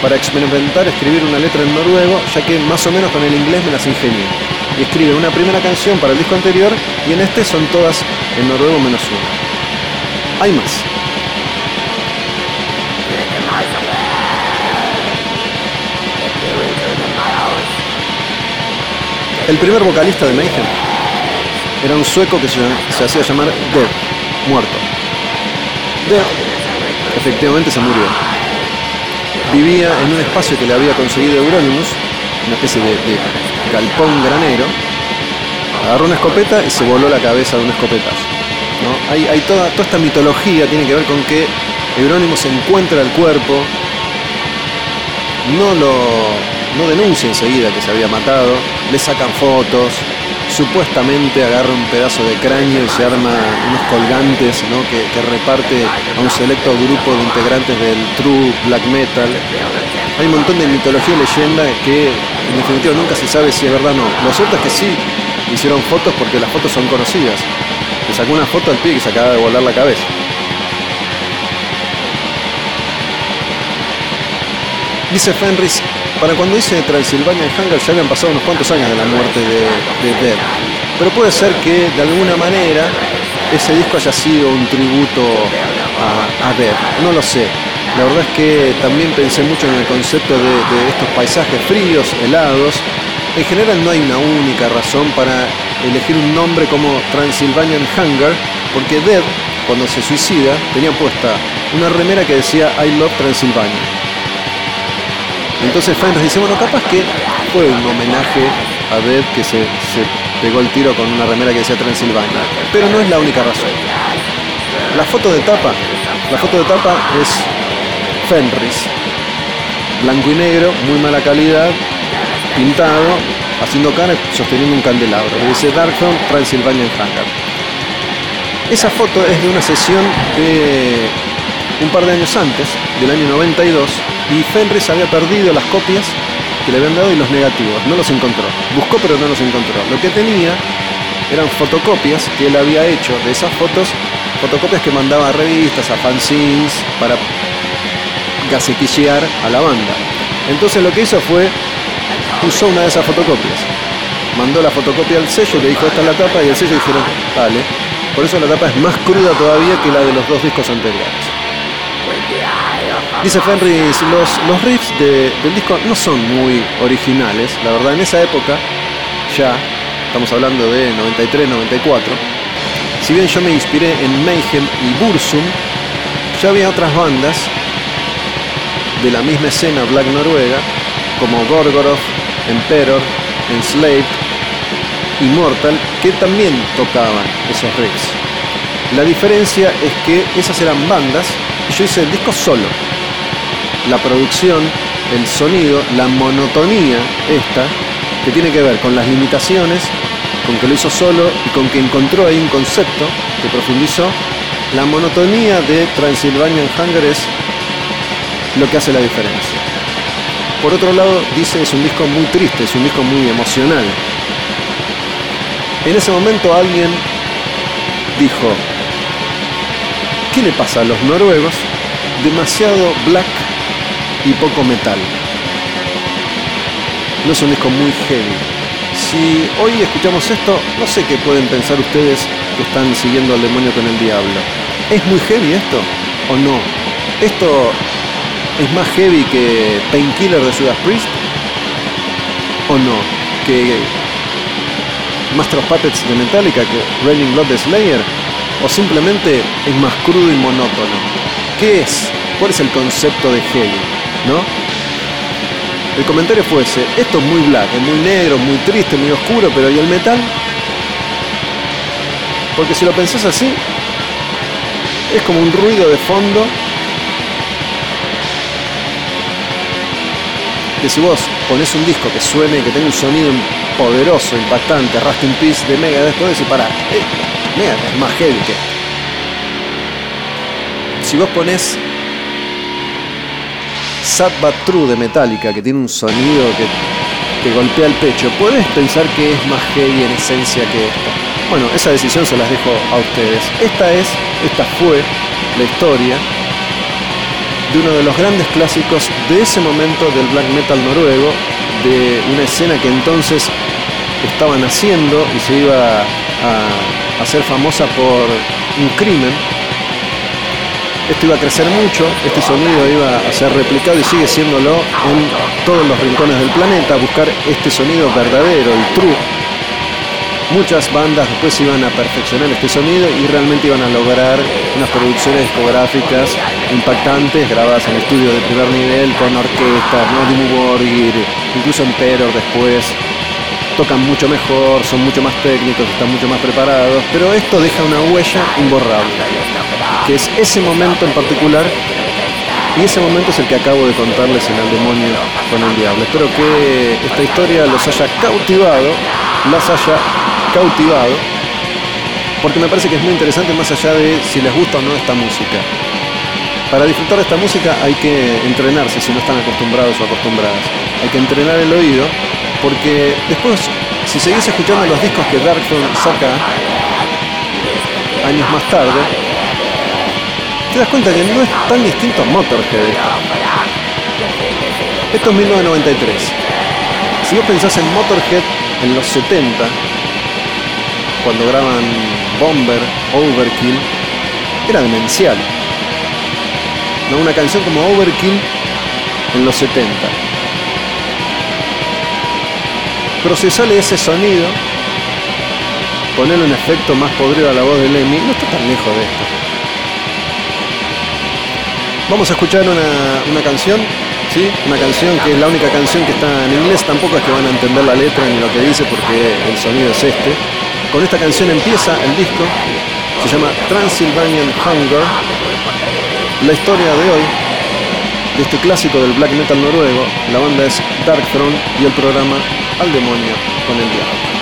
para experimentar escribir una letra en noruego, ya que más o menos con el inglés me las ingenié. Y escribe una primera canción para el disco anterior y en este son todas en noruego menos una. Hay más. El primer vocalista de Mayhem era un sueco que se, hacía llamar Dead, muerto. Dead efectivamente se murió. Vivía en un espacio que le había conseguido Euronymous, una especie de, galpón granero. Agarró una escopeta y se voló la cabeza de un escopetazo. ¿no? Hay, toda, toda esta mitología tiene que ver con que Euronymous encuentra el cuerpo, no lo, no denuncia enseguida que se había matado, le sacan fotos, supuestamente agarra un pedazo de cráneo y se arma unos colgantes que, reparte a un selecto grupo de integrantes del true black metal. Hay un montón de mitología y leyenda que en definitiva nunca se sabe si es verdad o no. Lo cierto es que sí hicieron fotos porque las fotos son conocidas. Le sacó una foto al pie que se acaba de volar la cabeza. Dice Fenris, para cuando hice Transilvania y Hunger ya habían pasado unos cuantos años de la muerte de, Dead. Pero puede ser que de alguna manera ese disco haya sido un tributo a, Dead. No lo sé. La verdad es que también pensé mucho en el concepto de, de estos paisajes fríos, helados. En general no hay una única razón para elegir un nombre como Transylvanian Hunger, porque Dead, cuando se suicida, tenía puesta una remera que decía I Love Transylvania. Entonces Fenris dice, bueno, capaz que fue un homenaje a Dead que se, pegó el tiro con una remera que decía Transilvania. Pero no es la única razón. La foto de tapa, la foto de tapa es Fenris, blanco y negro, muy mala calidad, pintado, haciendo cara, sosteniendo un candelabro. Que dice Darkthrone, Transylvania en Esa foto es de una sesión de un par de años antes, del año 92, y Fenris había perdido las copias que le habían dado y los negativos, no los encontró. Buscó pero no los encontró. Lo que tenía eran fotocopias que él había hecho de esas fotos, fotocopias que mandaba a revistas, a fanzines, para gacetillear a la banda. Entonces lo que hizo fue, usó una de esas fotocopias, mandó la fotocopia al sello, le dijo esta es la tapa y el sello dijeron, vale. Por eso la tapa es más cruda todavía que la de los dos discos anteriores. Dice Fenris, los, los riffs de- del disco no son muy originales, la verdad en esa época, ya, estamos hablando de 93, 94, si bien yo me inspiré en Mayhem y Bursum, ya había otras bandas de la misma escena black noruega, como Gorgoroth, Emperor, Enslaved, Immortal, que también tocaban esos riffs. La diferencia es que esas eran bandas y yo hice el disco solo. La producción, el sonido, la monotonía esta, que tiene que ver con las limitaciones, con que lo hizo solo y con que encontró ahí un concepto que profundizó, la monotonía de Transylvanian Hunger es lo que hace la diferencia. Por otro lado, dice es un disco muy triste, es un disco muy emocional. En ese momento alguien dijo, ¿qué le pasa a los noruegos? Demasiado black y poco metal. No es un disco muy heavy. Si hoy escuchamos esto, no sé qué pueden pensar ustedes que están siguiendo al demonio con el diablo. ¿Es muy heavy esto o no? ¿Esto es más heavy que Painkiller de Judas Priest? ¿O no? ¿Que Master of de Metallica, que Raining Blood de Slayer? ¿O simplemente es más crudo y monótono? ¿Qué es? ¿Cuál es el concepto de heavy? ¿No? El comentario fue ese, esto es muy black, es muy negro, muy triste, muy oscuro, pero ¿y el metal? Porque si lo pensás así, es como un ruido de fondo que si vos pones un disco que suene, que tenga un sonido poderoso, impactante, Rust in Peace de Megadeth, podés decir, pará, eh, Megadeth es más heavy que. Si vos pones Sad But True de Metallica, que tiene un sonido que golpea el pecho, puedes pensar que es más heavy en esencia que esto. Bueno, esa decisión se las dejo a ustedes. Esta es, esta fue la historia de uno de los grandes clásicos de ese momento del black metal noruego, de una escena que entonces estaba naciendo y se iba a hacer famosa por un crimen. Esto iba a crecer mucho, este sonido iba a ser replicado y sigue siéndolo en todos los rincones del planeta, buscar este sonido verdadero, el true. Muchas bandas después iban a perfeccionar este sonido y realmente iban a lograr unas producciones discográficas impactantes, grabadas en estudios de primer nivel, con orquestas, ¿no? Dimmu Borgir, incluso Emperor después. Tocan mucho mejor, son mucho más técnicos, están mucho más preparados, pero esto deja una huella imborrable, que es ese momento en particular y ese momento es el que acabo de contarles en El Demonio con el Diablo. Espero que esta historia los haya cautivado, las haya cautivado, porque me parece que es muy interesante más allá de si les gusta o no esta música. Para disfrutar de esta música hay que entrenarse si no están acostumbrados o acostumbradas. Hay que entrenar el oído, porque después, si seguís escuchando los discos que Darkthrone saca años más tarde, te das cuenta que no es tan distinto a Motorhead esto. Esto es 1993. Si vos pensás en Motorhead en los 70, cuando graban Bomber, Overkill, era demencial. ¿No? Una canción como Overkill en los 70. Procesale ese sonido, ponerle un efecto más podrido a la voz de Lemmy, no está tan lejos de esto. Vamos a escuchar una, una canción, ¿sí? Una canción que es la única canción que está en inglés, tampoco es que van a entender la letra ni lo que dice porque el sonido es este. Con esta canción empieza el disco, se llama Transylvanian Hunger. La historia de hoy, de este clásico del black metal noruego, la banda es Darkthrone y el programa Al demonio con el diablo.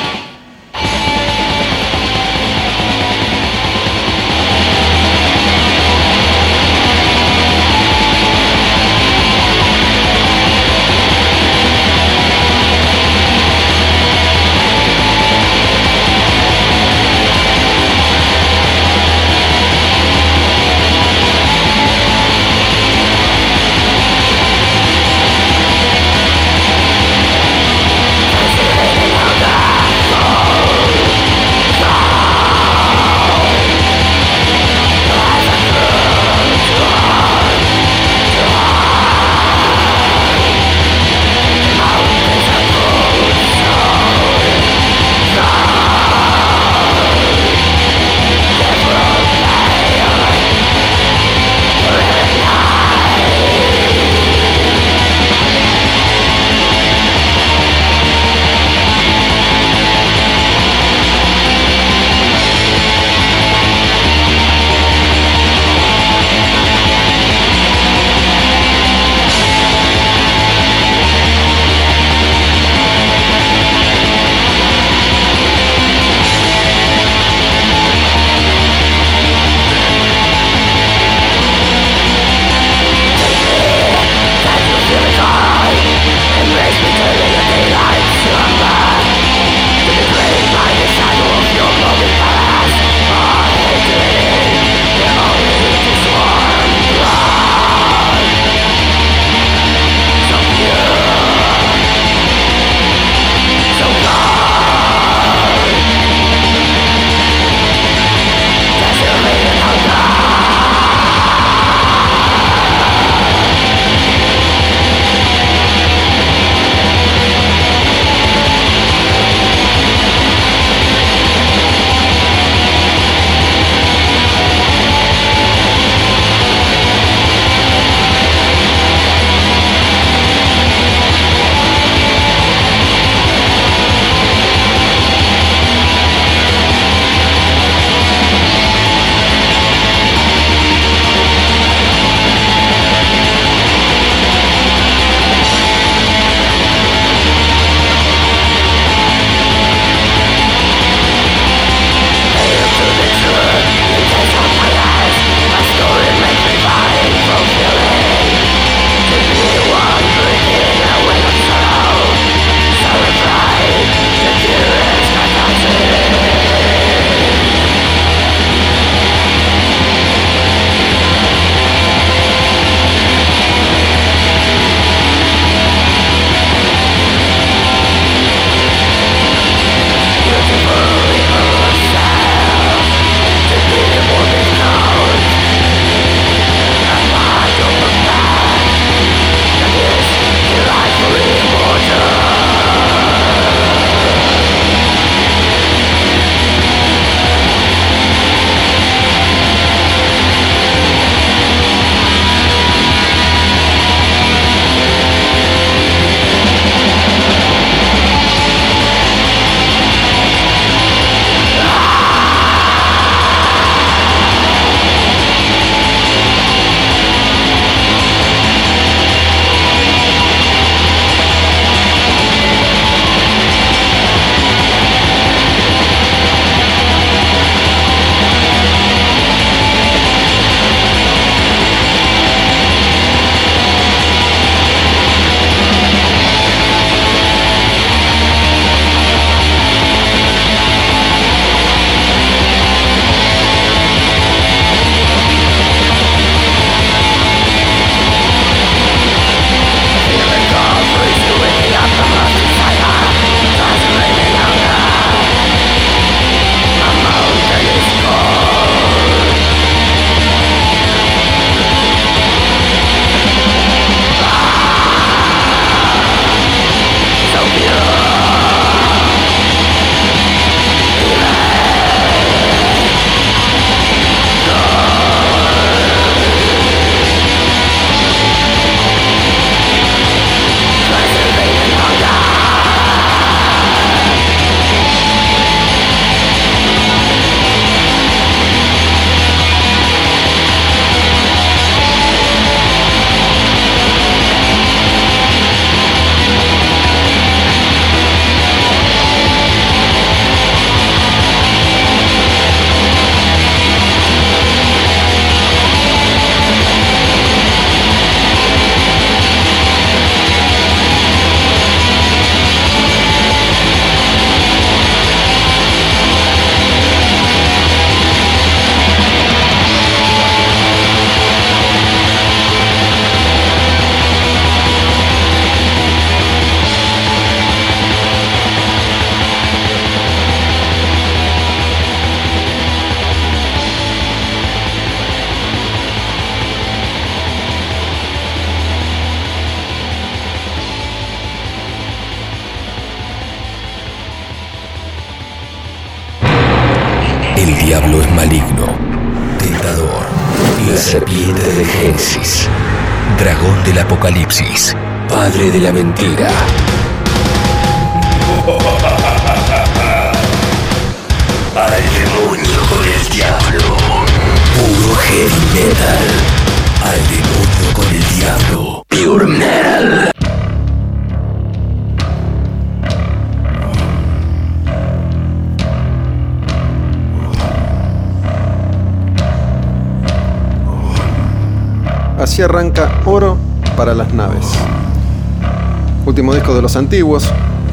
Antiguos,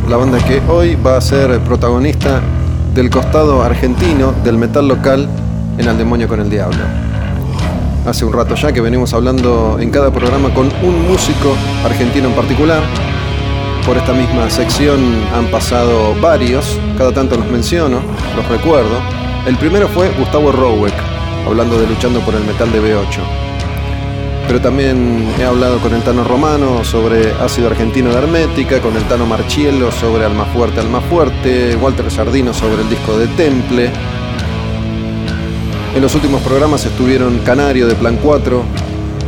la banda que hoy va a ser protagonista del costado argentino del metal local en Al Demonio con el Diablo. Hace un rato ya que venimos hablando en cada programa con un músico argentino en particular. Por esta misma sección han pasado varios, cada tanto los menciono, los recuerdo. El primero fue Gustavo Roweck, hablando de Luchando por el Metal de B8 pero también he hablado con el Tano Romano sobre ácido argentino de Hermética, con el Tano Marchiello sobre Alma Fuerte, Alma Fuerte, Walter Sardino sobre el disco de Temple. En los últimos programas estuvieron Canario de Plan 4,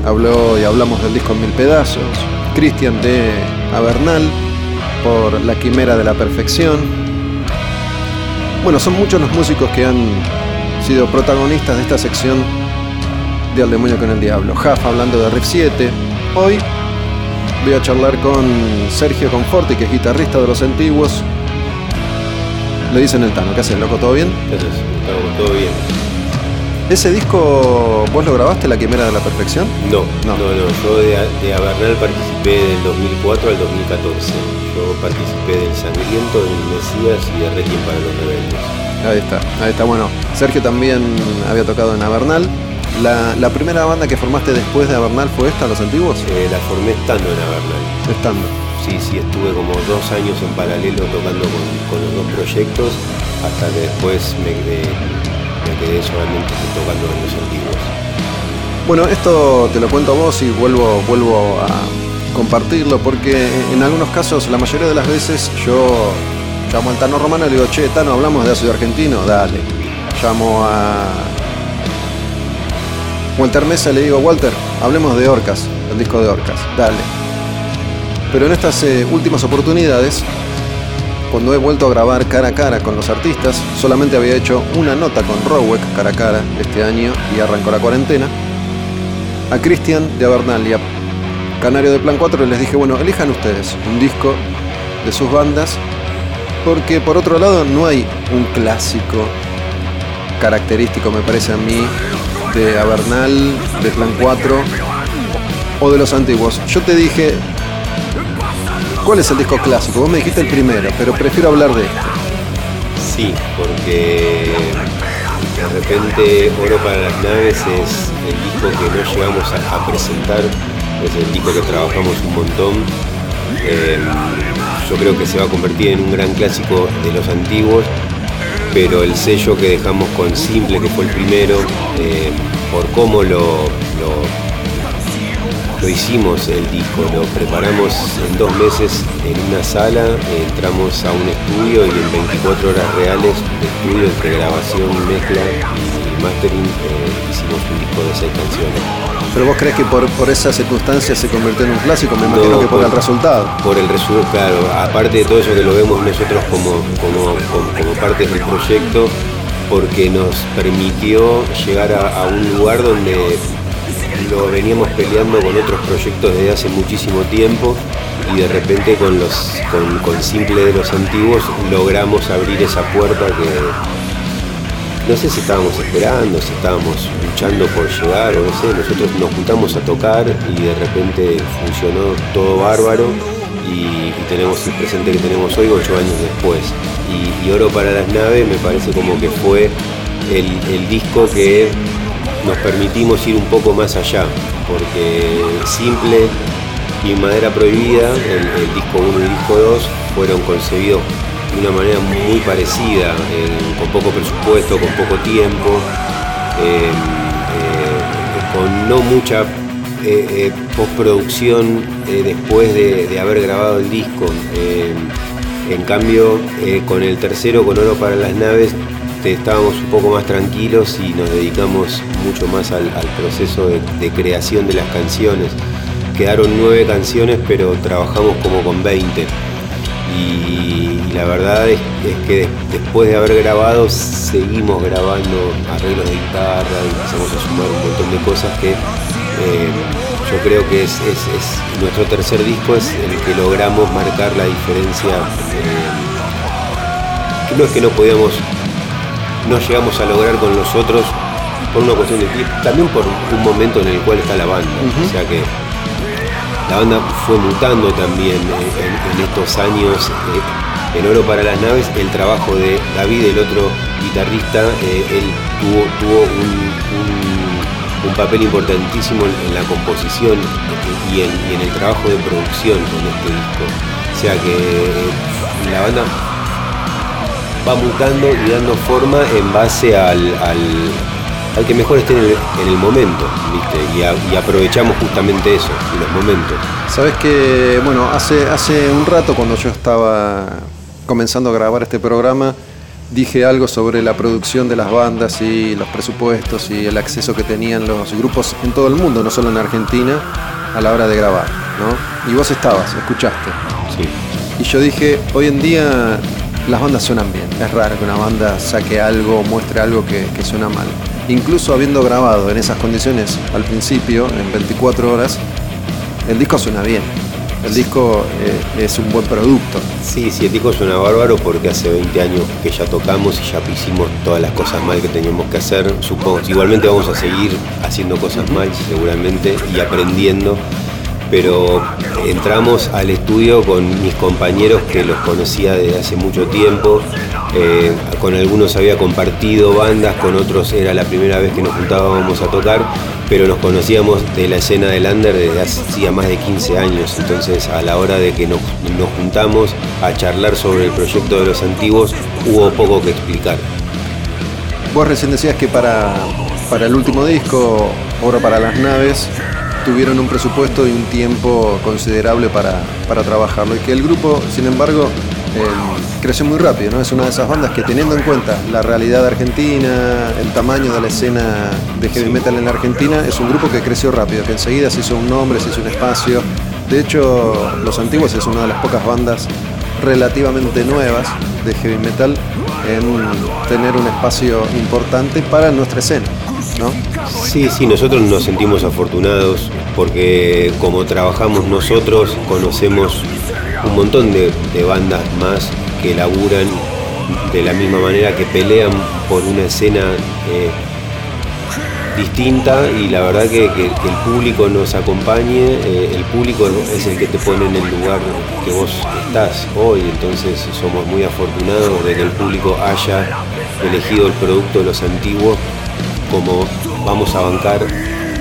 habló y hablamos del disco en mil pedazos, Cristian de Avernal por La Quimera de la Perfección. Bueno, son muchos los músicos que han sido protagonistas de esta sección de Al Demonio con el Diablo. Jaf hablando de Riff 7. Hoy voy a charlar con Sergio Conforti, que es guitarrista de los antiguos. Le dicen el Tano, ¿qué haces, loco? ¿Todo bien? Gracias, todo bien. ¿Ese disco vos lo grabaste, La Quimera de la Perfección? No, No. no, no. Yo de, de Avernal participé del 2004 al 2014. Yo participé del Sangriento, del Mesías y de Requiem para los Rebeldes. Ahí está, ahí está. Bueno, Sergio también había tocado en Avernal. La, la primera banda que formaste después de Avernal fue esta, Los Antiguos? Eh, la formé estando en Avernal. Estando. Sí, sí, estuve como dos años en paralelo tocando con, con los dos proyectos, hasta que después me quedé, me quedé solamente tocando en los antiguos. Bueno, esto te lo cuento a vos y vuelvo, vuelvo a compartirlo porque en algunos casos, la mayoría de las veces, yo llamo al Tano Romano y le digo, che, Tano, hablamos de ácido argentino, dale. Llamo a Walter Mesa le digo, Walter, hablemos de Orcas, el disco de Orcas, dale. Pero en estas eh, últimas oportunidades, cuando he vuelto a grabar cara a cara con los artistas, solamente había hecho una nota con Roweck cara a cara este año y arrancó la cuarentena. A Cristian de Avernal y a Canario de Plan 4 les dije, bueno, elijan ustedes un disco de sus bandas, porque por otro lado no hay un clásico característico, me parece a mí, de Avernal, de Plan 4 o de los antiguos. Yo te dije, ¿cuál es el disco clásico? Vos me dijiste el primero, pero prefiero hablar de este. Sí, porque de repente Oro para las Naves es el disco que no llegamos a, a presentar, es el disco que trabajamos un montón. Eh, yo creo que se va a convertir en un gran clásico de los antiguos, pero el sello que dejamos con Simple, que fue el primero, eh, por cómo lo, lo, hicimos el disco, lo preparamos en dos meses en una sala, entramos a un estudio y en 24 horas reales estudio entre grabación, mezcla y mastering eh, hicimos un disco de seis canciones. Pero vos crees que por, por esas circunstancias se convirtió en un clásico, me imagino No, que por por- el resultado. Por el resultado, claro, aparte de todo eso que lo vemos nosotros como, como, como, como parte del proyecto, porque nos permitió llegar a, a un lugar donde lo veníamos peleando con otros proyectos desde hace muchísimo tiempo y de repente con los con, con Simple de los antiguos logramos abrir esa puerta que no sé si estábamos esperando, si estábamos luchando por llegar o no sé, nosotros nos juntamos a tocar y de repente funcionó todo bárbaro y, tenemos el presente que tenemos hoy ocho años después. Y, Oro para las Naves me parece como que fue el, el disco que nos permitimos ir un poco más allá, porque Simple y Madera Prohibida, el, el disco 1 y el disco 2, fueron concebidos de una manera muy parecida, con poco presupuesto, con poco tiempo, eh, eh, con no mucha eh, eh, postproducción después de, haber grabado el disco. Eh, en cambio, con el tercero, con Oro para las Naves, estábamos un poco más tranquilos y nos dedicamos mucho más al, proceso de, creación de las canciones. Quedaron nueve canciones, pero trabajamos como con 20. Y, la verdad es, que después de haber grabado, seguimos grabando arreglos de guitarra y empezamos a sumar un montón de cosas que eh, yo creo que es, nuestro tercer disco es el que logramos marcar la diferencia. Eh, no es que no podíamos, no llegamos a lograr con los otros por una cuestión de tiempo, también por un momento en el cual está la banda. O sea que la banda fue mutando también en, estos años. Eh, en Oro para las Naves, el trabajo de David, el otro guitarrista, eh, él tuvo, un papel importantísimo en, la composición y en, el trabajo de producción con este disco. O sea que eh, la banda va mutando y dando forma en base al, que mejor esté en el, momento, ¿viste? Y, aprovechamos justamente eso, los momentos. Sabes que, bueno, hace, hace un rato cuando yo estaba comenzando a grabar este programa, dije algo sobre la producción de las bandas y los presupuestos y el acceso que tenían los grupos en todo el mundo, no solo en Argentina, a la hora de grabar, ¿no? Y vos estabas, escuchaste. Sí. Y yo dije, hoy en día las bandas suenan bien. Es raro que una banda saque algo, muestre algo que, que suena mal. Incluso habiendo grabado en esas condiciones al principio, en 24 horas, el disco suena bien. El disco eh, es un buen producto. Sí, sí, el disco suena bárbaro porque hace 20 años que ya tocamos y ya hicimos todas las cosas mal que teníamos que hacer. Supongo, igualmente vamos a seguir haciendo cosas mal seguramente y aprendiendo pero entramos al estudio con mis compañeros que los conocía desde hace mucho tiempo, eh, con algunos había compartido bandas, con otros era la primera vez que nos juntábamos a tocar, pero nos conocíamos de la escena del under desde hacía más de 15 años, entonces a la hora de que nos, juntamos a charlar sobre el proyecto de los antiguos hubo poco que explicar. Vos recién decías que para, para el último disco, Oro para las Naves, tuvieron un presupuesto y un tiempo considerable para, trabajarlo y que el grupo, sin embargo, eh, creció muy rápido, ¿no? Es una de esas bandas que teniendo en cuenta la realidad argentina, el tamaño de la escena de heavy metal en la Argentina, es un grupo que creció rápido, que enseguida se hizo un nombre, se hizo un espacio. De hecho, Los Antiguos es una de las pocas bandas relativamente nuevas de heavy metal en tener un espacio importante para nuestra escena. ¿no? Sí, sí, nosotros nos sentimos afortunados porque como trabajamos nosotros, conocemos un montón de, bandas más que laburan de la misma manera, que pelean por una escena eh, distinta y la verdad que, el público nos acompañe, eh, el público es el que te pone en el lugar que vos estás hoy, entonces somos muy afortunados de que el público haya elegido el producto de los antiguos como vamos a bancar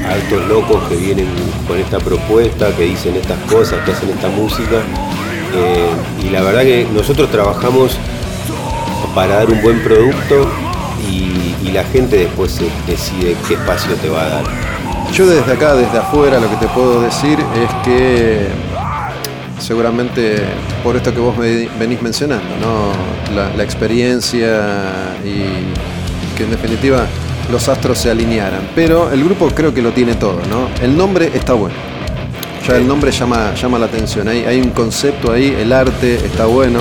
a estos locos que vienen con esta propuesta, que dicen estas cosas, que hacen esta música. Eh, y la verdad que nosotros trabajamos para dar un buen producto y, la gente después decide qué espacio te va a dar. Yo desde acá, desde afuera, lo que te puedo decir es que seguramente por esto que vos venís mencionando, ¿no? la experiencia y que en definitiva los astros se alinearan. Pero el grupo creo que lo tiene todo, ¿no? El nombre está bueno. Ya el nombre llama, llama la atención. Hay, hay un concepto ahí, el arte está bueno,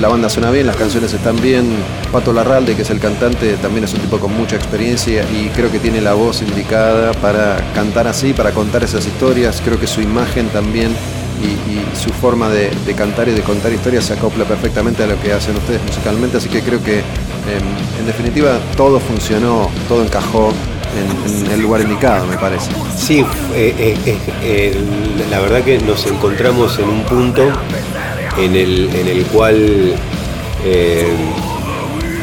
la banda suena bien, las canciones están bien. Pato Larralde, que es el cantante, también es un tipo con mucha experiencia y creo que tiene la voz indicada para cantar así, para contar esas historias. Creo que su imagen también y, su forma de, cantar y de contar historias se acopla perfectamente a lo que hacen ustedes musicalmente, así que creo que em, en definitiva todo funcionó, todo encajó en, el lugar indicado, me parece. Sí, eh, eh, eh, la verdad que nos encontramos en un punto en el, en el cual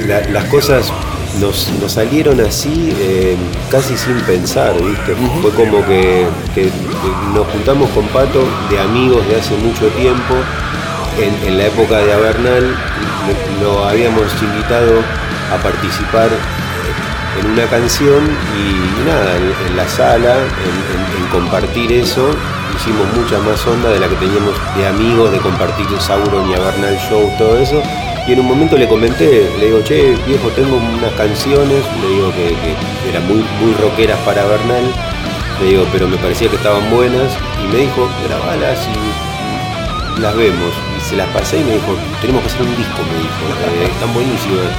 las cosas nos, salieron así casi sin pensar, ¿viste? Fue como que, nos juntamos con Pato de amigos de hace mucho tiempo. En, la época de Avernal lo habíamos invitado a participar en una canción y, nada, en, la sala, en, compartir eso, hicimos mucha más onda de la que teníamos de amigos, de compartir Sauron y Avernal Show, todo eso. Y en un momento le comenté, le digo, che, viejo, tengo unas canciones, le digo que, eran muy, muy rockeras para Bernal, le digo, pero me parecía que estaban buenas, y me dijo, grabalas y las vemos. Se las pasé y me dijo, tenemos que hacer un disco, me dijo, eh, están buenísimas.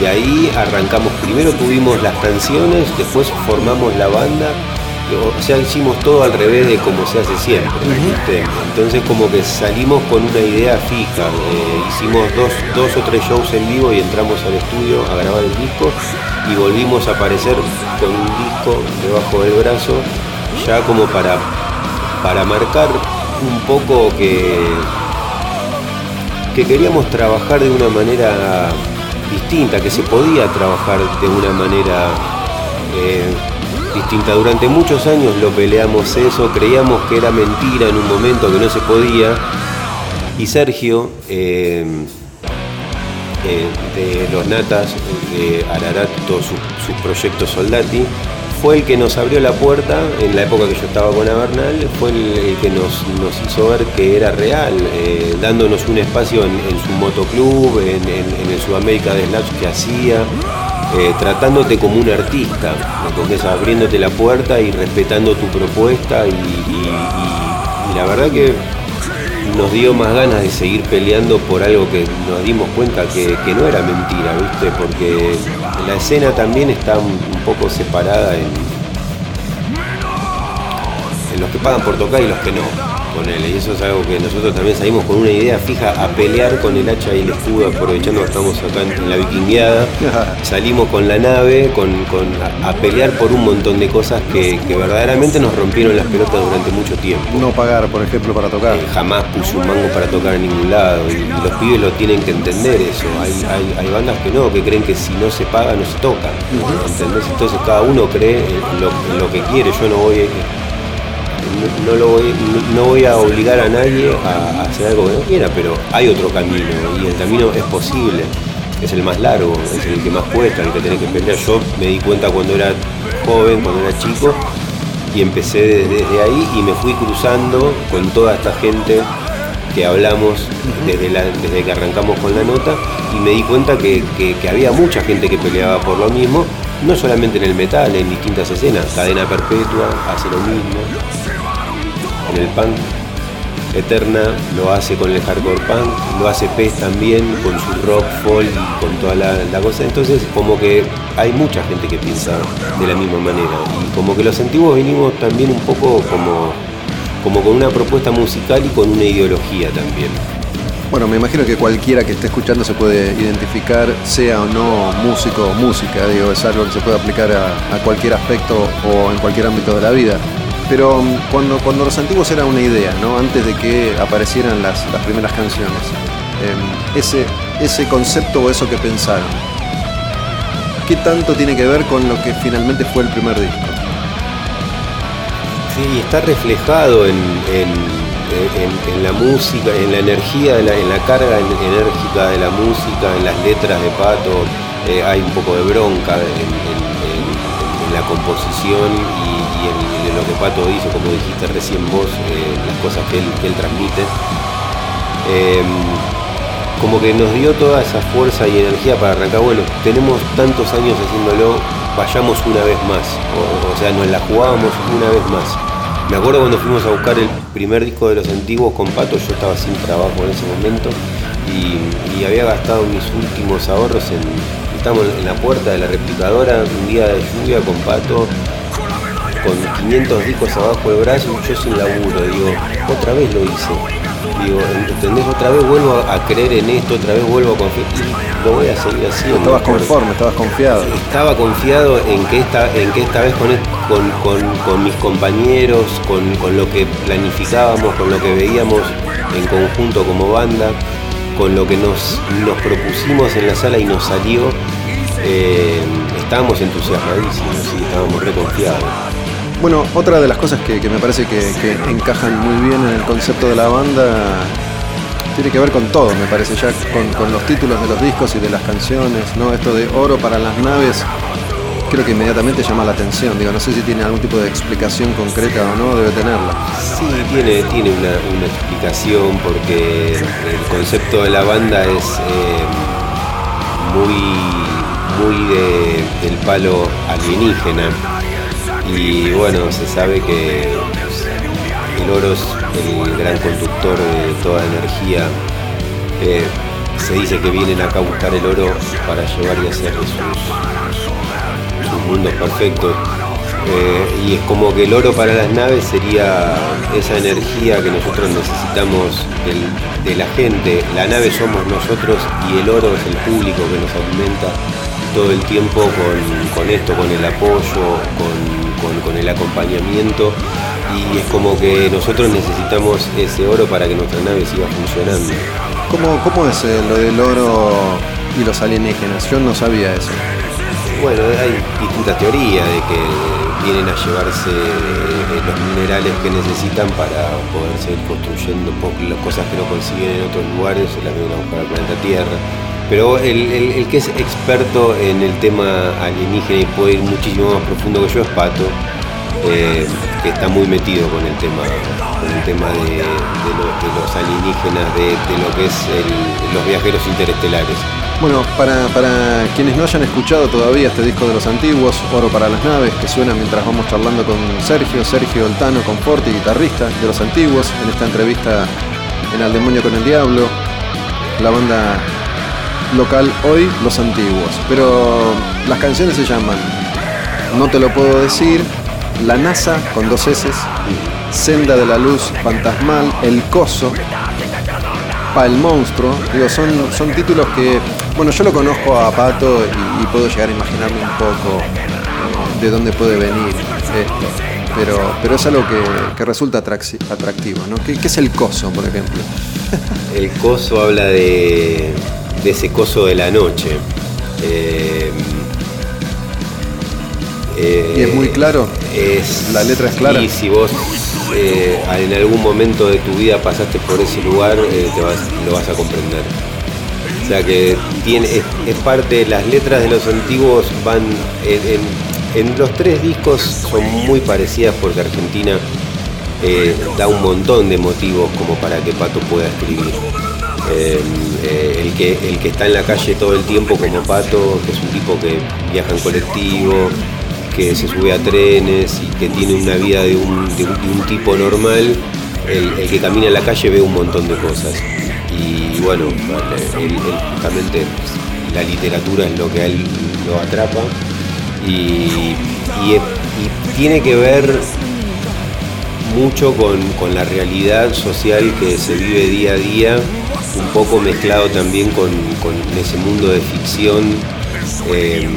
Y ahí arrancamos, primero tuvimos las canciones, después formamos la banda, o sea, hicimos todo al revés de como se hace siempre. ¿viste? Entonces como que salimos con una idea fija, eh, hicimos dos, dos o tres shows en vivo y entramos al estudio a grabar el disco y volvimos a aparecer con un disco debajo del brazo, ya como para, para marcar un poco que, que queríamos trabajar de una manera distinta, que se podía trabajar de una manera eh, distinta. Durante muchos años lo peleamos eso, creíamos que era mentira en un momento que no se podía. Y Sergio, eh, eh, de los Natas, de Ararat, sus, sus proyectos Soldati, fue el que nos abrió la puerta en la época que yo estaba con Avernal, fue el, que nos, hizo ver que era real, eh, dándonos un espacio en, su motoclub, en, el Sudamérica de Slaps que hacía, eh, tratándote como un artista, ¿entendés? abriéndote la puerta y respetando tu propuesta y, la verdad que nos dio más ganas de seguir peleando por algo que nos dimos cuenta que, no era mentira, ¿viste? Porque la escena también está un, poco separada en, en, los que pagan por tocar y los que no. Y eso es algo que nosotros también salimos con una idea fija a pelear con el hacha y el escudo, aprovechando que estamos acá en, la vikingueada. Salimos con la nave, con, con a, a, pelear por un montón de cosas que, que, verdaderamente nos rompieron las pelotas durante mucho tiempo. No pagar, por ejemplo, para tocar. Eh, jamás puse un mango para tocar en ningún lado. Y, y los pibes lo tienen que entender eso. Hay, hay, hay, bandas que no, que creen que si no se paga no se toca. Uh -huh. ¿Entendés? Entonces cada uno cree lo, lo que quiere. Yo no voy no, lo voy, no, voy a obligar a nadie a, hacer algo que no quiera, pero hay otro camino y el camino es posible, es el más largo, es el que más cuesta, el que tenés que pelear. Yo me di cuenta cuando era joven, cuando era chico, y empecé desde ahí y me fui cruzando con toda esta gente que hablamos desde, desde que arrancamos con la nota y me di cuenta que había mucha gente que peleaba por lo mismo no solamente en el metal, en distintas escenas. Cadena Perpetua hace lo mismo. En el punk, Eterna lo hace con el hardcore punk, lo hace Pez también con su rock, folk con toda la, cosa. Entonces, como que hay mucha gente que piensa de la misma manera. Y como que los antiguos vinimos también un poco como, como con una propuesta musical y con una ideología también. Bueno, me imagino que cualquiera que esté escuchando se puede identificar, sea o no músico o música, digo, es algo que se puede aplicar a, cualquier aspecto o en cualquier ámbito de la vida. Pero mm, cuando, cuando los antiguos era una idea, ¿no? Antes de que aparecieran las, las primeras canciones, eh, ese, ese concepto o eso que pensaron, ¿qué tanto tiene que ver con lo que finalmente fue el primer disco? Sí, está reflejado en, en la música, en la energía, en la, en la carga enérgica de la música, en las letras de Pato, eh, hay un poco de bronca en, en la composición y, y, en, lo que Pato dice, como dijiste recién vos, eh, las cosas que él, que él transmite. Eh, como que nos dio toda esa fuerza y energía para arrancar, bueno, tenemos tantos años haciéndolo, vayamos una vez más, o, o sea, nos la jugábamos una vez más. Me acuerdo cuando fuimos a buscar el primer disco de los antiguos con Pato, yo estaba sin trabajo en ese momento y, y había gastado mis últimos ahorros en. Estamos en la puerta de la replicadora, un día de lluvia con Pato, con 500 discos abajo del brazo y yo sin laburo. Digo, otra vez lo hice. Digo, ¿entendés? Otra vez vuelvo a creer en esto, otra vez vuelvo a confiar. Y lo voy a seguir haciendo. Estabas conforme, estabas confiado. Estaba confiado en que esta, en que esta vez con, con, con, con mis compañeros, con, con lo que planificábamos, con lo que veíamos en conjunto como banda, con lo que nos, nos propusimos en la sala y nos salió, eh, estábamos entusiasmadísimos y estábamos reconfiados. Bueno, otra de las cosas que, me parece que, encajan muy bien en el concepto de la banda tiene que ver con todo, me parece, ya con, los títulos de los discos y de las canciones, ¿no? Esto de oro para las naves, creo que inmediatamente llama la atención. Digo, no sé si tiene algún tipo de explicación concreta o no, debe tenerla. Sí, tiene, tiene una, explicación porque el concepto de la banda es. Eh, muy, muy del palo alienígena. Y bueno, se sabe que el oro es el gran conductor de toda energía. Eh, se dice que vienen acá a buscar el oro para llevar y hacer sus, mundos perfectos. Eh, y es como que el oro para las naves sería esa energía que nosotros necesitamos de la gente. La nave somos nosotros y el oro es el público que nos alimenta todo el tiempo con, esto, con el apoyo, con, el acompañamiento. Y es como que nosotros necesitamos ese oro para que nuestra nave siga funcionando. ¿Cómo, cómo es eh, lo del oro y los alienígenas? Yo no sabía eso. Bueno, hay distintas teorías de que vienen a llevarse eh, los minerales que necesitan para poder seguir construyendo las cosas que no consiguen en otros lugares, se las vienen a buscar al planeta Tierra. Pero el, que es experto en el tema alienígena y puede ir muchísimo más profundo que yo es Pato, eh, que está muy metido con el tema, con el tema de, los alienígenas, de, lo que es los viajeros interestelares. Bueno, para, quienes no hayan escuchado todavía este disco de los antiguos, Oro para las Naves, que suena mientras vamos charlando con Sergio, Sergio Oltano, Conforti, guitarrista de los antiguos, en esta entrevista en Al Demonio con el Diablo, la banda local hoy, Los Antiguos. Pero las canciones se llaman No te lo puedo decir, La NASA con dos S, Senda de la Luz Fantasmal, El Coso, Pa el Monstruo. Digo, son, son títulos que bueno, yo lo conozco a Pato y, puedo llegar a imaginarme un poco de dónde puede venir esto. Pero, pero es algo que, resulta atractivo, ¿no? ¿Qué, es el coso, por ejemplo? El coso habla de, ese coso de la noche. Eh, ¿Y es muy claro? Es, ¿La letra es clara? Y si vos eh, en algún momento de tu vida pasaste por ese lugar, eh, lo vas a comprender. O sea que tiene, es, parte de las letras de los antiguos, van en, los tres discos son muy parecidas porque Argentina eh, da un montón de motivos como para que Pato pueda escribir. Eh, eh, el, que, el que está en la calle todo el tiempo como Pato, que es un tipo que viaja en colectivo, que se sube a trenes y que tiene una vida de un, tipo normal, el, que camina en la calle ve un montón de cosas. Y bueno, justamente la literatura es lo que a él lo atrapa. Y, tiene que ver mucho con, la realidad social que se vive día a día, un poco mezclado también con, ese mundo de ficción eh,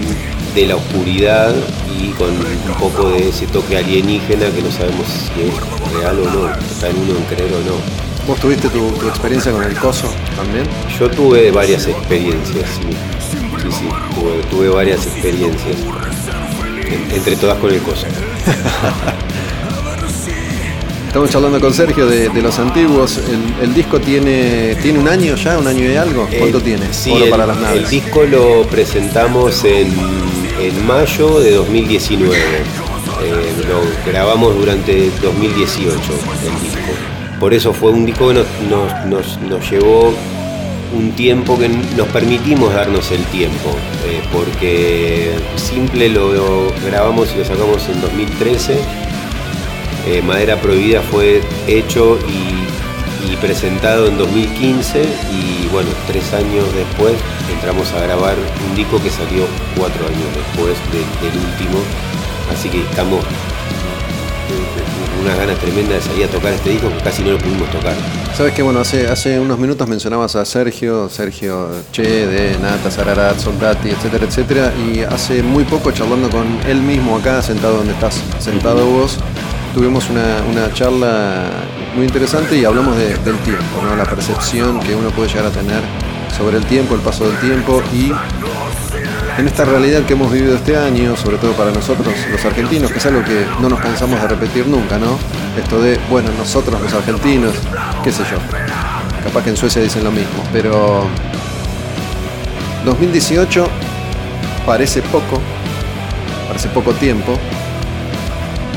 de la oscuridad y con un poco de ese toque alienígena que no sabemos si es real o no, está en uno en creer o no. ¿Vos tuviste tu, experiencia con el coso también? Yo tuve varias experiencias, sí. Sí, sí, tuve, varias experiencias. entre todas con el coso. Estamos charlando con Sergio de, los antiguos. El, disco tiene, tiene un año ya, un año y algo. ¿Cuánto tiene? Sí, el, para las naves. el disco lo presentamos en, mayo de 2019. Eh, lo grabamos durante 2018, el disco. Por eso fue un disco que nos, llevó un tiempo que nos permitimos darnos el tiempo, eh, porque Simple lo, grabamos y lo sacamos en 2013, eh, Madera Prohibida fue hecho y, presentado en 2015 y bueno, tres años después entramos a grabar un disco que salió cuatro años después del último, así que estamos unas ganas tremendas de salir a tocar este disco que casi no lo pudimos tocar. Sabes que bueno, hace, hace unos minutos mencionabas a Sergio, Sergio Che, de Nata, Sararat, Soldati, etcétera, etcétera, y hace muy poco charlando con él mismo acá, sentado donde estás sentado vos, tuvimos una, una charla muy interesante y hablamos del tiempo, ¿no? la percepción que uno puede llegar a tener sobre el tiempo, el paso del tiempo y en esta realidad que hemos vivido este año, sobre todo para nosotros los argentinos, que es algo que no nos cansamos de repetir nunca, ¿no? Esto de, bueno, nosotros los argentinos, qué sé yo. Capaz que en Suecia dicen lo mismo, pero 2018 parece poco, parece poco tiempo,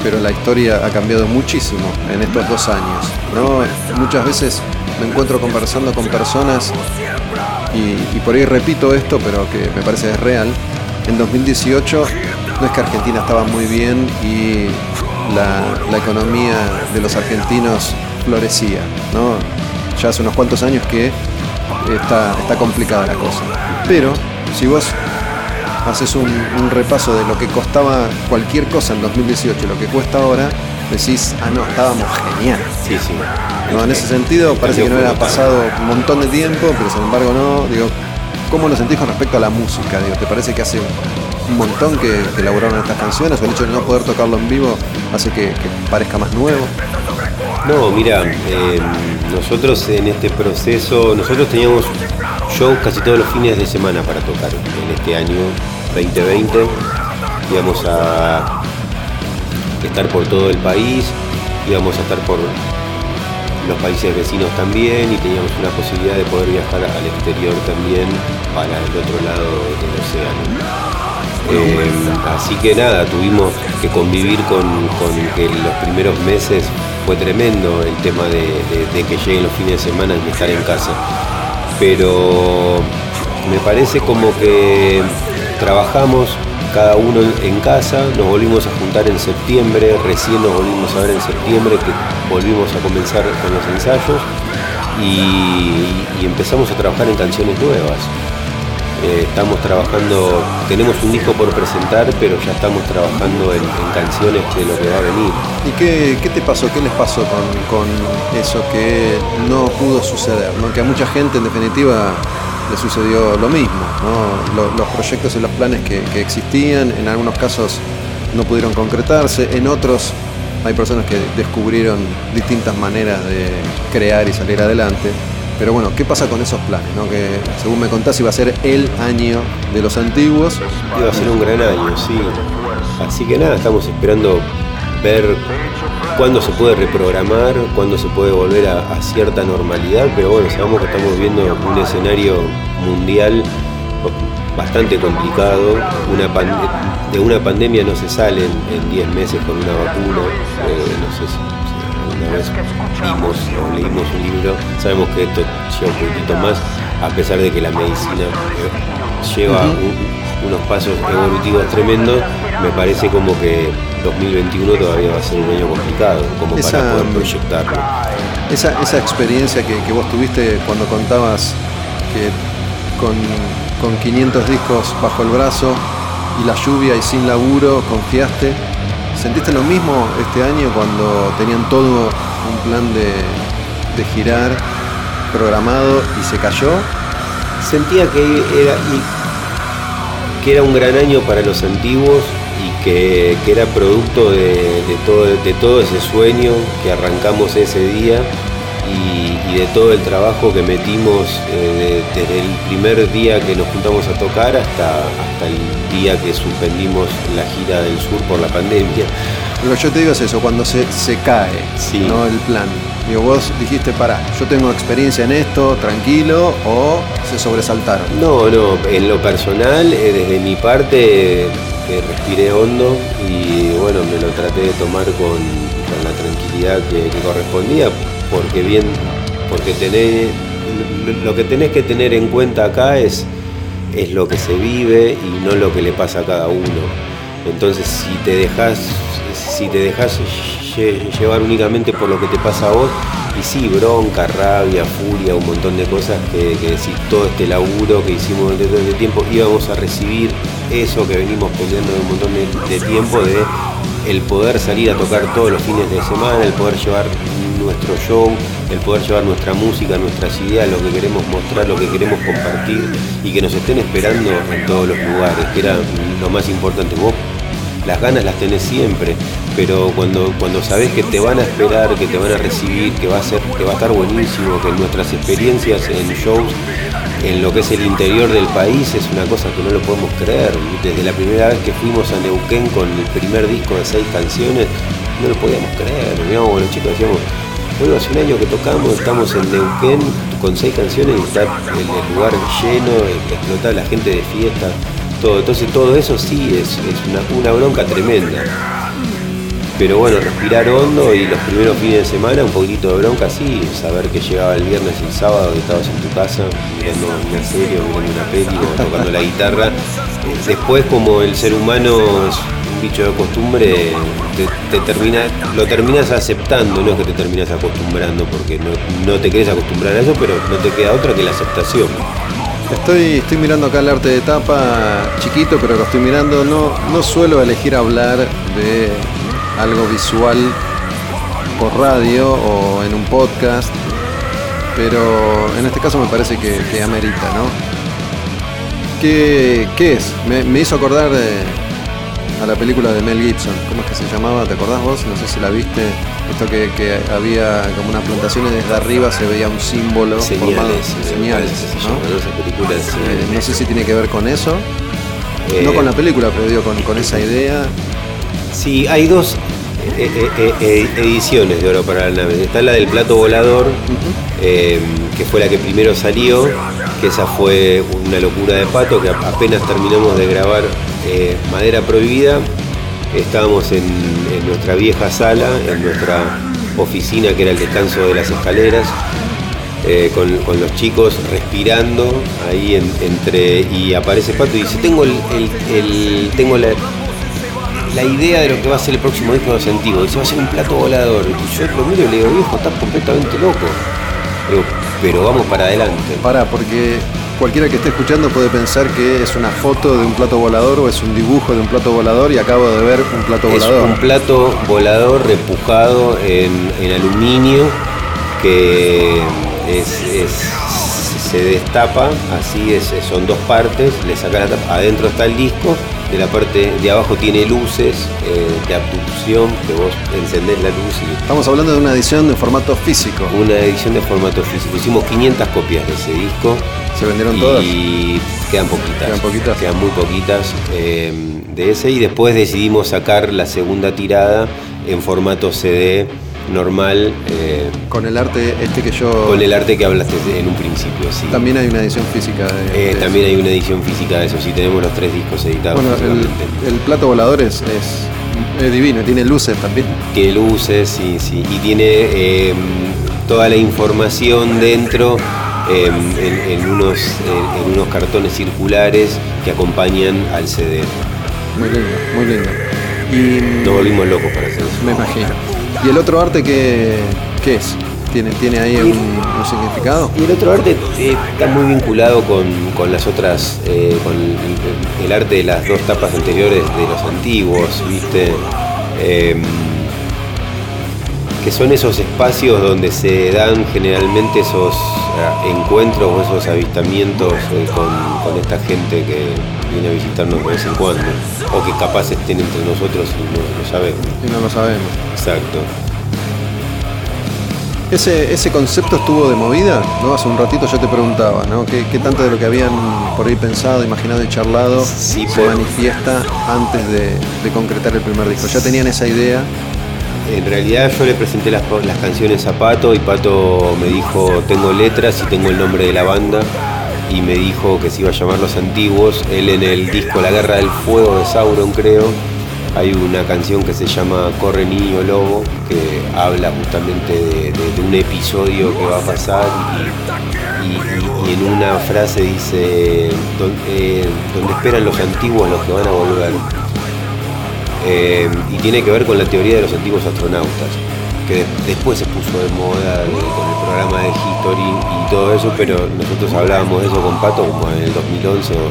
pero la historia ha cambiado muchísimo en estos dos años. ¿no? Muchas veces me encuentro conversando con personas y, por ahí repito esto, pero que me parece es real, en 2018 no es que Argentina estaba muy bien y la, la economía de los argentinos florecía, ¿no? Ya hace unos cuantos años que está, está complicada la cosa. Pero si vos haces un, un repaso de lo que costaba cualquier cosa en 2018 y lo que cuesta ahora, decís, ah, no, estábamos genial. Sí, sí. No, en ese sentido parece que no era pasado un montón de tiempo, pero sin embargo no. Digo, ¿cómo lo sentís con respecto a la música? Digo, ¿te parece que hace un montón que, que elaboraron estas canciones o el hecho de no poder tocarlo en vivo hace que, que parezca más nuevo? No, mira, eh, nosotros en este proceso, nosotros teníamos shows casi todos los fines de semana para tocar en este año 2020. Íbamos a estar por todo el país, íbamos a estar por los países vecinos también y teníamos una posibilidad de poder viajar al exterior también para el otro lado del océano. Eh, así que nada, tuvimos que convivir con, los primeros meses fue tremendo el tema de, que lleguen los fines de semana y estar en casa. Pero me parece como que trabajamos cada uno en casa, nos volvimos a juntar en septiembre, recién nos volvimos a ver en septiembre que volvimos a comenzar con los ensayos y empezamos a trabajar en canciones nuevas. Eh, estamos trabajando, tenemos un disco por presentar, pero ya estamos trabajando en, canciones de lo que va a venir. ¿Y qué, qué te pasó? ¿Qué les pasó con, eso que no pudo suceder? ¿no? Que a mucha gente, en definitiva, le sucedió lo mismo. Los, proyectos y los planes que existían, en algunos casos no pudieron concretarse, en otros hay personas que descubrieron distintas maneras de crear y salir adelante. Pero bueno, ¿qué pasa con esos planes? ¿no? Que según me contás iba a ser el año de los antiguos. Iba a ser un gran año, sí. Así que nada, estamos esperando ver cuándo se puede reprogramar, cuándo se puede volver a, cierta normalidad, pero bueno, sabemos que estamos viendo un escenario mundial bastante complicado. Una de una pandemia no se sale en 10 meses con una vacuna. Eh, no sé si vimos o leímos un libro, sabemos que esto lleva un poquito más, a pesar de que la medicina lleva un, unos pasos evolutivos tremendos, me parece como que 2021 todavía va a ser un año complicado, como esa, para poder proyectarlo. Esa, esa experiencia que, que, vos tuviste cuando contabas que con, con 500 discos bajo el brazo y la lluvia y sin laburo confiaste, ¿Sentiste lo mismo este año cuando tenían todo un plan de, girar programado y se cayó? Sentía que era, que era un gran año para los antiguos y que, era producto de todo ese sueño que arrancamos ese día y, y, de todo el trabajo que metimos eh, de, desde el primer día que nos juntamos a tocar hasta, hasta el día que suspendimos la gira del sur por la pandemia. Lo que yo te digo es eso, cuando se, se cae sí. ¿no? el plan. Digo, vos dijiste, para, yo tengo experiencia en esto, tranquilo, o se sobresaltaron. No, no, en lo personal, eh, desde mi parte, eh, respiré hondo y bueno, me lo traté de tomar con, con la tranquilidad que, que correspondía porque bien, porque tenés, lo que tenés que tener en cuenta acá es, es lo que se vive y no lo que le pasa a cada uno. Entonces si te dejas, si te dejas llevar únicamente por lo que te pasa a vos, y sí, bronca, rabia, furia, un montón de cosas que, que decir todo este laburo que hicimos durante todo este tiempo, íbamos a recibir eso que venimos peleando un montón de, de tiempo de el poder salir a tocar todos los fines de semana, el poder llevar nuestro show, el poder llevar nuestra música, nuestras ideas, lo que queremos mostrar, lo que queremos compartir y que nos estén esperando en todos los lugares, que era lo más importante. Vos las ganas las tenés siempre, pero cuando, cuando sabés que te van a esperar, que te van a recibir, que va a ser, que va a estar buenísimo, que nuestras experiencias en shows en lo que es el interior del país es una cosa que no lo podemos creer. Desde la primera vez que fuimos a Neuquén con el primer disco de seis canciones, no lo podíamos creer. Chicos decíamos, hace un año que tocamos, estamos en Neuquén con seis canciones y está el, lugar lleno, explotar la gente de fiesta, todo. Entonces todo eso sí es, una, bronca tremenda. Pero bueno, respirar hondo y los primeros fines de semana un poquitito de bronca, sí, saber que llegaba el viernes y el sábado y estabas en tu casa mirando una serie o mirando una peli o tocando la guitarra. Después como el ser humano bicho de costumbre, te, te termina, lo terminas aceptando, no es que te terminas acostumbrando, porque no, no te querés acostumbrar a eso, pero no te queda otra que la aceptación. Estoy, estoy mirando acá el arte de tapa, chiquito, pero lo estoy mirando. No, no suelo elegir hablar de algo visual por radio o en un podcast, pero en este caso me parece que, que amerita, ¿no? ¿Qué, qué es? Me, me hizo acordar eh, a la película de Mel Gibson. ¿Cómo es que se llamaba? ¿Te acordás vos? No sé si la viste. Esto que, que había como unas plantaciones desde arriba se veía un símbolo formado. Señales, Señales, se ¿no? Eh, no sé si tiene que ver con eso. Eh, No con la película, pero digo, con, con esa idea. Sí, hay dos eh, eh, eh, eh, ediciones de Oro para la Nave. Está la del plato volador, eh, que fue la que primero salió, que esa fue una locura de pato, que apenas terminamos de grabar eh, Madera Prohibida, estábamos en, nuestra vieja sala, en nuestra oficina, que era el descanso de las escaleras, eh, con, los chicos respirando ahí en- entre y aparece Pato y dice tengo el, el- tengo la, la idea de lo que va a ser el próximo disco de antiguos dice va a ser un plato volador y yo lo miro y le digo viejo estás completamente loco Digo, pero vamos para adelante Para, porque cualquiera que esté escuchando puede pensar que es una foto de un plato volador o es un dibujo de un plato volador y acabo de ver un plato es volador. un plato volador repujado en, en aluminio que es- es- se destapa, así es, son dos partes, le sacas la tapa, adentro está el disco, de la parte de abajo tiene luces eh, de abducción, que vos encendés la luz y Estamos hablando de una edición de formato físico. una edición de formato físico. Hicimos 500 copias de ese disco. ¿Se vendieron y todas? quedan poquitas. Quedan poquitas. Quedan muy poquitas eh, de ese. Y después decidimos sacar la segunda tirada en formato CD normal, eh, Con el arte este que yo... con el arte que hablaste en un principio. Sí. También hay una edición física de... Eh, de también hay una edición física de eso. Sí, tenemos los tres discos editados. Bueno, el, plato volador es, es, es divino, tiene luces también. Tiene luces sí, sí, y tiene eh, toda la información dentro eh, en, en unos, en unos cartones circulares que acompañan al CD. Muy lindo, muy lindo. Y Nos volvimos locos para hacer eso. me imagino. ¿Y el otro arte qué, qué es? ¿Tiene, ¿Tiene ahí un, significado? Y el otro arte eh, está muy vinculado con, con las otras, eh, con el, el arte de las dos tapas anteriores de los antiguos, ¿viste? Eh, que son esos espacios donde se dan generalmente esos eh, encuentros o esos avistamientos con, con esta gente que viene a visitarnos de vez en cuando, o que capaz estén entre nosotros y no lo sabemos. Y no lo sabemos. Exacto. Ese, ese concepto estuvo de movida, ¿no? Hace un ratito yo te preguntaba, ¿no? ¿Qué, qué tanto de lo que habían por ahí pensado, imaginado y charlado Sí, se por- manifiesta antes de, de concretar el primer disco? ¿Ya tenían esa idea? En realidad yo le presenté las, las canciones a Pato y Pato me dijo tengo letras y tengo el nombre de la banda y me dijo que se iba a llamar Los Antiguos. Él en el disco La Guerra del Fuego de Sauron creo hay una canción que se llama Corre Niño Lobo que habla justamente de, un episodio que va a pasar y, en una frase dice "Don- eh, donde esperan los antiguos los que van a volver. Eh, y tiene que ver con la teoría de los antiguos astronautas, que de- después se puso de moda eh, con el programa de History y todo eso, pero nosotros hablábamos de eso con Pato como en el 2011 o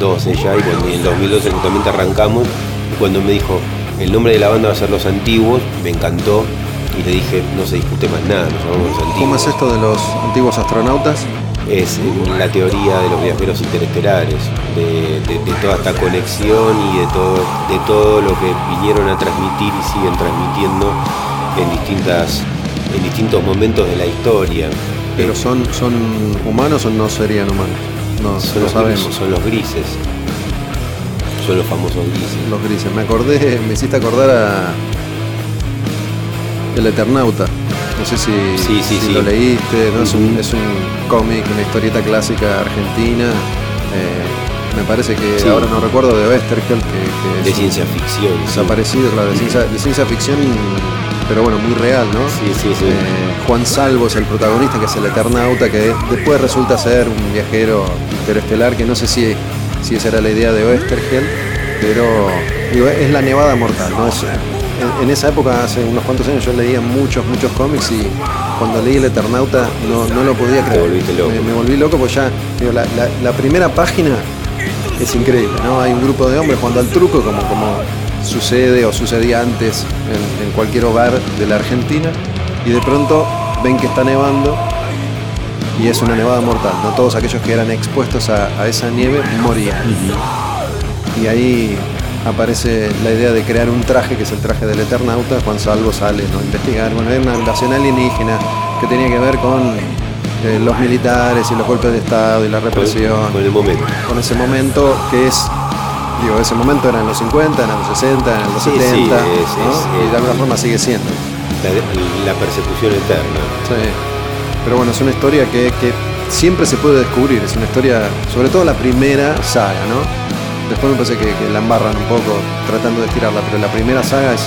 2012 ya, y cuando- en el 2012 justamente arrancamos, y cuando me dijo, el nombre de la banda va a ser Los Antiguos, me encantó, y le dije, no se discute más nada, nos llamamos Los Antiguos. ¿Cómo es esto de los antiguos astronautas? es la teoría de los viajeros interestelares, de, de- de toda esta conexión y de todo, de todo lo que vinieron a transmitir y siguen transmitiendo en, distintas, en distintos momentos de la historia. ¿Pero son, son humanos o no serían humanos? No, son, no los sabemos. grises, son los grises, son los famosos grises. Los grises. Me acordé, me hiciste acordar a El Eternauta. No sé si, Sí, sí, si sí. lo leíste, ¿no? es, un, es un cómic, una historieta clásica argentina, eh, me parece que ahora no recuerdo de Westergel, que, que De es ciencia ficción. sí. desaparecido, de ciencia, de ciencia ficción, pero bueno, muy real, ¿no? Sí, sí, sí. Eh, Juan Salvo es el protagonista, que es el Eternauta, que después resulta ser un viajero interestelar, que no sé si, si esa era la idea de Westergel, pero digo, es la nevada mortal, ¿no? Es, en, en esa época, hace unos cuantos años, yo leía muchos, muchos cómics y cuando leí el Eternauta no, no lo podía creer. volviste loco. Me, me volví loco porque ya, digo, la, la- la primera página es increíble, ¿no? Hay un grupo de hombres jugando al truco, como, como sucede o sucedía antes en, en cualquier hogar de la Argentina, y de pronto ven que está nevando y es una nevada mortal, ¿no? Todos aquellos que eran expuestos a, a esa nieve morían. Y ahí aparece la idea de crear un traje, que es el traje del Eternauta, Juan Salvo sale ¿no? a investigar. Bueno, era una invasión alienígena que tenía que ver con eh, los militares y los golpes de Estado y la represión con el momento. con ese momento que es, digo, ese momento era en los 50, en los 60, en los Sí, 70, sí, es- ¿no? es- y de alguna forma sigue siendo. La, la persecución eterna. Sí. Pero bueno, es una historia que, que siempre se puede descubrir, es una historia, sobre todo la primera saga, ¿no? Después me parece que, que la embarran un poco tratando de estirarla, pero la primera saga es,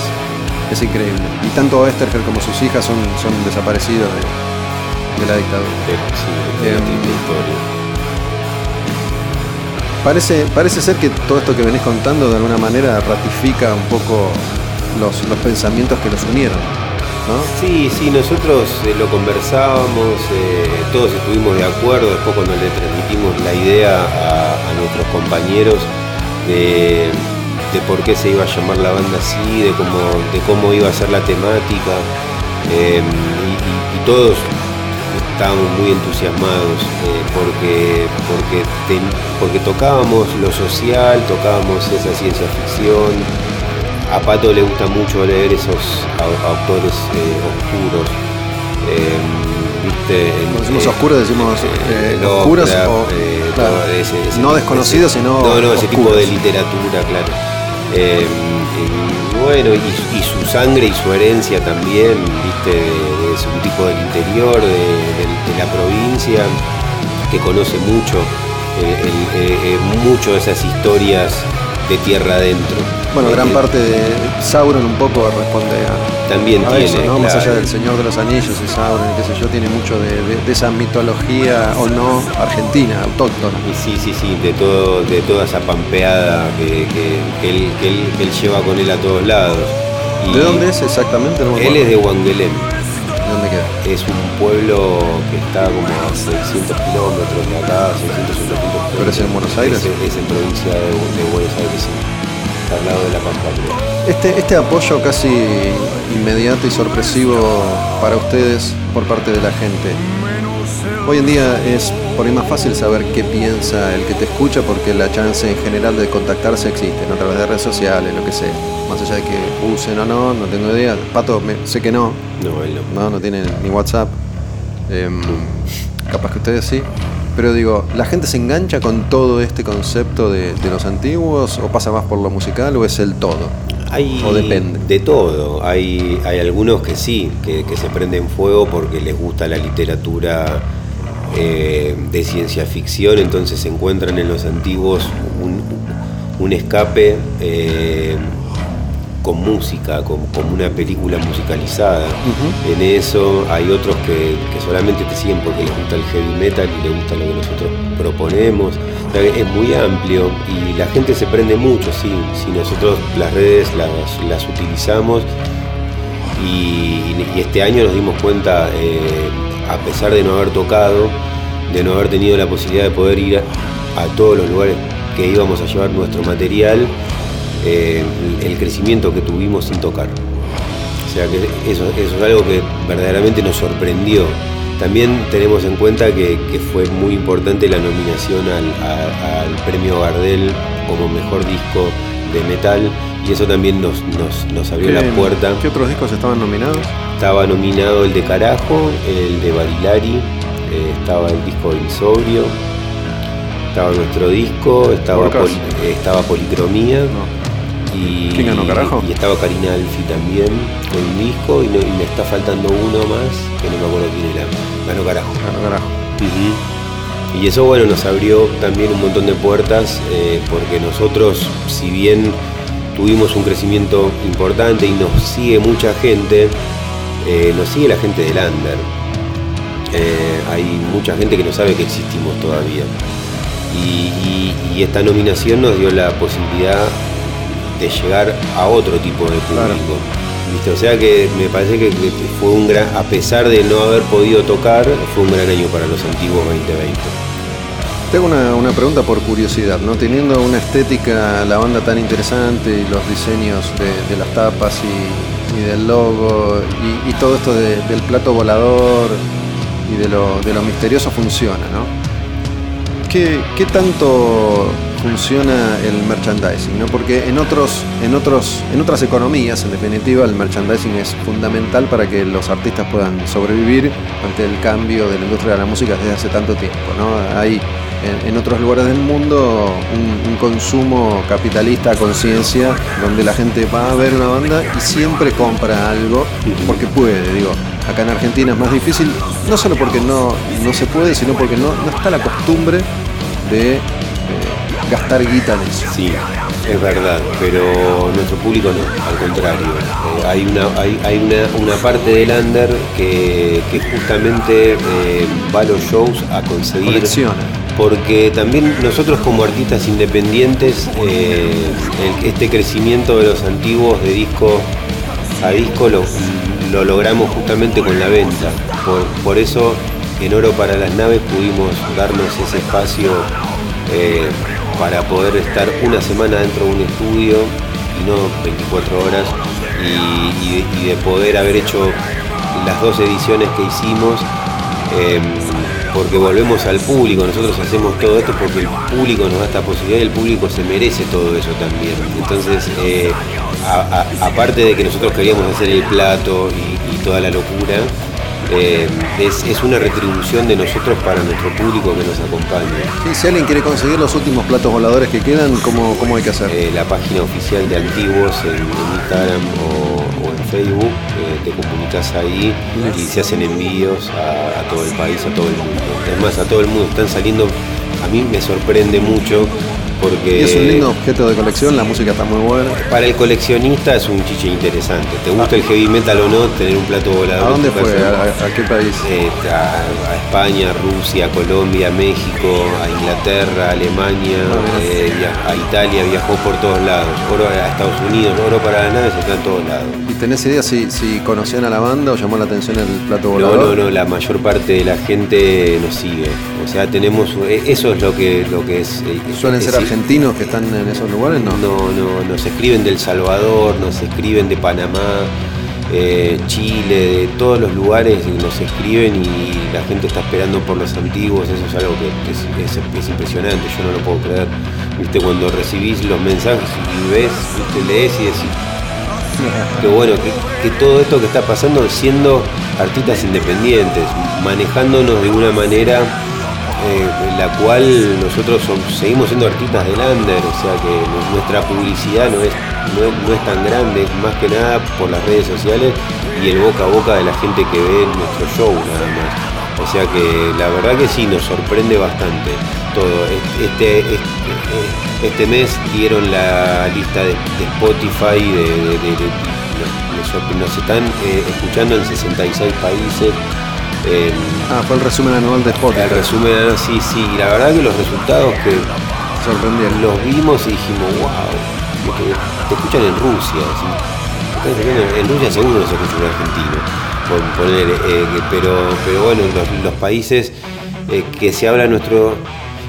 es increíble. Y tanto Westergel como sus hijas son, son desaparecidos de, de la dictadura. Sí, triste historia. Parece, parece ser que todo esto que venís contando de alguna manera ratifica un poco los, los pensamientos que los unieron, ¿no? Sí, sí, nosotros eh, lo conversábamos, eh, todos estuvimos de acuerdo, después cuando le transmitimos la idea a, nuestros compañeros de, de por qué se iba a llamar la banda así, de cómo, de cómo iba a ser la temática, y- y todos estábamos muy entusiasmados eh, porque, porque, ten- porque tocábamos lo social, tocábamos esa ciencia ficción, a Pato le gusta mucho leer esos au- autores eh, oscuros. eh, ¿viste? Cuando decimos Eh, oscuros decimos eh, oscuros o claro, todo ese- ese no desconocidos, ese- sino No, no, ese tipo de literatura, claro. Eh, bueno, y, su- sangre y su herencia también, ¿viste? Es un tipo del interior, de, la provincia, que conoce mucho, eh, eh, eh, mucho esas historias de tierra adentro. Bueno, gran Eh, parte de Sauron un poco responde a, También a tiene, eso, ¿no? Más allá del Señor de los Anillos y Sauron, qué sé yo, tiene mucho de, de- de esa mitología o no argentina, autóctona. Y sí, sí, sí, de todo, de toda esa pampeada que, que- que él, que él- que él lleva con él a todos lados. Y ¿De dónde es exactamente? No Él es de. Wangelem, ¿De dónde queda? es un pueblo que está como a 600 kilómetros de acá, 600, 700 kilómetros. ¿Pero es en Buenos Aires? Es, es en provincia de, de Buenos Aires, sí. Al lado de la creo. Este, este apoyo casi inmediato y sorpresivo para ustedes por parte de la gente. Hoy en día es por ahí más fácil saber qué piensa el que te escucha porque la chance en general de contactarse existe, ¿no? a través de redes sociales, lo que sea. Más allá de que usen o no, no tengo idea. Pato, me- sé que no, No, él no. no, no tiene ni WhatsApp. Em, capaz que ustedes sí. Pero digo, ¿la gente se engancha con todo este concepto de, de los antiguos o pasa más por lo musical o es el todo? Hay ¿O depende? de todo. Hay, hay algunos que sí, que, que se prenden fuego porque les gusta la literatura eh, de ciencia ficción, entonces encuentran en los antiguos un, un escape eh, con música, con- como una película musicalizada. En eso hay otros que, que solamente te siguen porque les gusta el heavy metal y les gusta lo que nosotros proponemos. O sea, que es muy amplio y la gente se prende mucho, sí. Si nosotros las redes las, las utilizamos y, y este año nos dimos cuenta, eh, a pesar de no haber tocado, de no haber tenido la posibilidad de poder ir a, a todos los lugares que íbamos a llevar nuestro material, eh, el crecimiento que tuvimos sin tocar. O sea que eso, eso es algo que verdaderamente nos sorprendió. También tenemos en cuenta que, que fue muy importante la nominación al, a- al premio Gardel como mejor disco de metal y eso también nos, nos, nos abrió la ¿Qué- puerta. ¿Qué otros discos estaban nominados? Estaba nominado el de Carajo, el de Barilari, eh, estaba el disco de Insobrio, estaba nuestro disco, estaba, Orcas. poli- estaba Policromía. No. Y, ¿Quién ganó, Carajo? Y estaba Karina Alfi también con un disco y, no- y me está faltando uno más que no me acuerdo quién era. Ganó Carajo. Claro, carajo. Y eso, bueno, nos abrió también un montón de puertas, eh, porque nosotros, si bien tuvimos un crecimiento importante y nos sigue mucha gente, eh, nos sigue la gente del Under. Eh, hay mucha gente que no sabe que existimos todavía. Y, y esta nominación nos dio la posibilidad de llegar a otro tipo de público. ¿Viste? O sea que me parece que que fue un gran, a pesar de no haber podido tocar, fue un gran año para los antiguos 2020. Tengo una, una pregunta por curiosidad, ¿no? Teniendo una estética, la banda tan interesante y los diseños de, de las tapas y, y del logo y, y todo esto de- del plato volador y de lo, de lo misterioso funciona, ¿no? ¿Qué, qué tanto funciona el merchandising? ¿no? Porque en, otros, en, otros, en otras economías, en definitiva, el merchandising es fundamental para que los artistas puedan sobrevivir ante el cambio de la industria de la música desde hace tanto tiempo. ¿no? Hay en, otros lugares del mundo un, un consumo capitalista a conciencia donde la gente va a ver una banda y siempre compra algo porque puede, digo. Acá en Argentina es más difícil, no solo porque no, no se puede, sino porque no, no está la costumbre de gastar guita en eso. Sí, es verdad, pero nuestro público no, al contrario. Eh, hay una, hay, hay una, una parte del under que, que justamente eh, va a los shows a conseguir. Colecciona. Porque también nosotros como artistas independientes, eh, el- este crecimiento de los antiguos de disco a disco lo, lo logramos justamente con la venta. Por, por eso en Oro para las Naves pudimos darnos ese espacio eh, para poder estar una semana dentro de un estudio y no 24 horas y, de, poder haber hecho las dos ediciones que hicimos. eh, porque volvemos al público, nosotros hacemos todo esto porque el público nos da esta posibilidad y el público se merece todo eso también. Entonces, eh, aparte de que nosotros queríamos hacer el plato y toda la locura, eh, es, es una retribución de nosotros para nuestro público que nos acompaña. Sí, si alguien quiere conseguir los últimos platos voladores que quedan, ¿cómo, cómo hay que hacer? Eh, la página oficial de Antiguos en, en Instagram o, o en Facebook, eh, te comunicas ahí y se hacen envíos a, a todo el país, a todo el mundo. Es más, a todo el mundo están saliendo, a mí me sorprende mucho porque... Y es un lindo objeto de colección, la música está muy buena. Para el coleccionista es un chiche interesante. ¿Te gusta el heavy metal o no? Tener un plato volador. ¿A dónde fue? ¿A, a qué país? Eh, a, a España, Rusia, Colombia, México, a Inglaterra, Alemania, eh, via- a Italia, viajó por todos lados. Oro a Estados Unidos, oro para las naves está en todos lados. ¿Y tenés idea si, si conocían a la banda o llamó la atención el plato No, volador? no, no, la mayor parte de la gente nos sigue. O sea, tenemos, eh, eso es lo que, lo que es. eh, ¿Suelen es- ser es- argentinos que están en esos lugares? No. No, no, nos escriben del Salvador, nos escriben de Panamá, eh, Chile, de todos los lugares nos escriben y la gente está esperando por los antiguos, eso es algo que es, es- es impresionante, yo no lo puedo creer. Viste, cuando recibís los mensajes y ves, viste, lees y decís, que bueno, que todo esto que está pasando siendo artistas independientes, manejándonos de una manera eh, la cual nosotros seguimos siendo artistas del under, o sea que nu- nuestra publicidad no es, no, es, no es tan grande, más que nada por las redes sociales y el boca a boca de la gente que ve nuestro show nada más. O sea que la verdad que sí, nos sorprende bastante todo. Este, este, este mes dieron la lista de, de Spotify, de, de- de- de- nos- nos están eh, escuchando en 66 países. Em, Ah, fue el resumen anual de Spotify. el resumen, ah, sí, sí, y la verdad que los resultados que Sorprendieron. los vimos y dijimos, wow, te escuchan en Rusia, ¿sí? En Rusia seguro no se escucha un argentino, por poner, eh, pero, pero bueno, los, los países eh, que se habla nuestro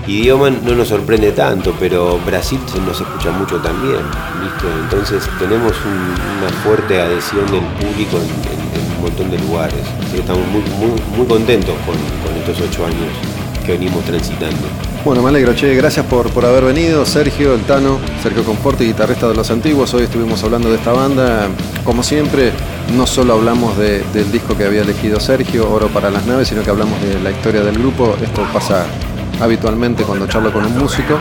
idioma no nos sorprende tanto, pero Brasil se nos escucha mucho también, ¿viste? Entonces tenemos un- una fuerte adhesión del público en, en- montón de lugares, estamos muy, muy, contentos con, estos ocho años que venimos transitando. Bueno, me alegro, che, gracias por, por haber venido, Sergio, el Tano, Sergio Conforti, guitarrista de Los Antiguos. Hoy estuvimos hablando de esta banda. Como siempre, no solo hablamos de- del disco que había elegido Sergio, Oro para las Naves, sino que hablamos de la historia del grupo. Esto pasa habitualmente cuando charlo con un músico.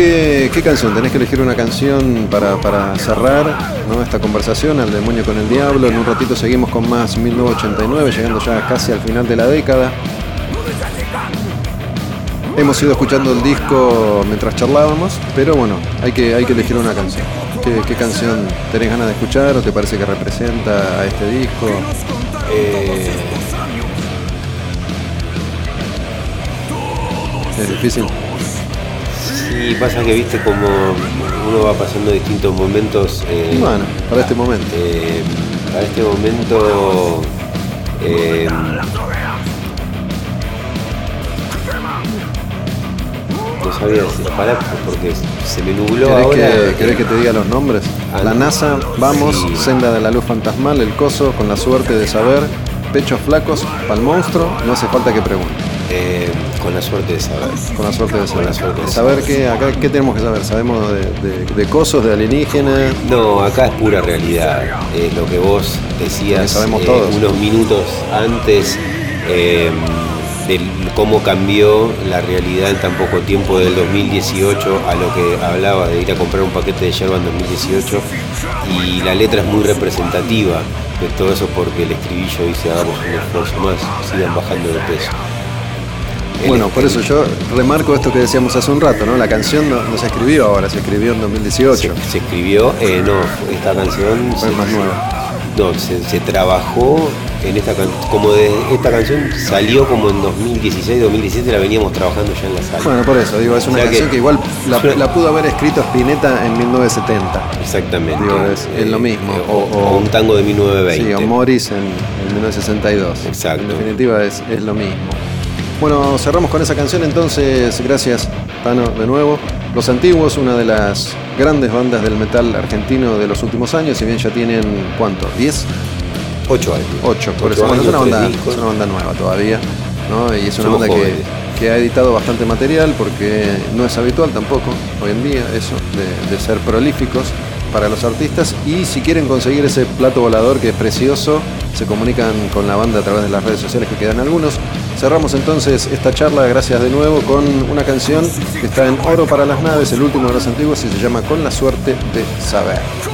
¿Qué, canción? Tenés que elegir una canción para, para cerrar esta conversación, al demonio con el diablo. En un ratito seguimos con más 1989, llegando ya casi al final de la década. Hemos ido escuchando el disco mientras charlábamos, pero bueno, hay que, hay que elegir una canción. ¿Qué, qué canción tenés ganas de escuchar o te parece que representa a este disco? Eh, Es difícil. Sí, pasa que viste como uno va pasando distintos momentos. eh, Bueno, para este momento. eh, para este momento. eh, no sabía decir, pará, porque se me nubló ¿Querés ahora. que, querés que te diga los nombres? Ah, La. NASA, Vamos, Sí. Senda de la Luz Fantasmal, El Coso, Con la Suerte de Saber, Pechos Flacos, Pal Monstruo, no hace falta que pregunte. Eh, con la suerte de saber. Con la suerte de saber. la suerte de saber qué, acá, ¿qué tenemos que saber? ¿Sabemos de, de- de cosos, de alienígenas? No, acá es pura realidad. Es lo que vos decías que sabemos eh, todos. unos minutos antes eh, de cómo cambió la realidad en tan poco tiempo del 2018 a lo que hablaba de ir a comprar un paquete de yerba en 2018 y la letra es muy representativa de todo eso porque el estribillo dice hagamos un esfuerzo más, sigan bajando de peso. Bueno, por eso yo remarco esto que decíamos hace un rato, ¿no? La canción no, no se escribió ahora, se escribió en 2018. Se, se escribió, eh, no, esta canción Fue se- más nueva. No, se, se trabajó en esta canción, como de esta canción salió como en 2016, 2017, la veníamos trabajando ya en la sala. Bueno, por eso, digo, es una O sea canción que- que, igual la, la pudo haber escrito Spinetta en 1970. Exactamente. Digo, es- es lo mismo. Eh, o, O- o un tango de 1920. Sí, o Morris en, en 1962. Exacto. En definitiva es, es lo mismo. Bueno, cerramos con esa canción entonces. Gracias, Tano, de nuevo. Los Antiguos, una de las grandes bandas del metal argentino de los últimos años, si bien ya tienen, ¿cuánto? ¿10? Ocho años. 8, por eso. Bueno, es, una banda, tres discos. es una banda nueva todavía, ¿no? Y es una Somos banda que, que ha editado bastante material porque no es habitual tampoco hoy en día eso, de, de ser prolíficos para los artistas. Y si quieren conseguir ese plato volador que es precioso, se comunican con la banda a través de las redes sociales que quedan algunos. Cerramos entonces esta charla, gracias de nuevo, con una canción que está en Oro para las Naves, el último de los antiguos, y se llama Con la suerte de saber.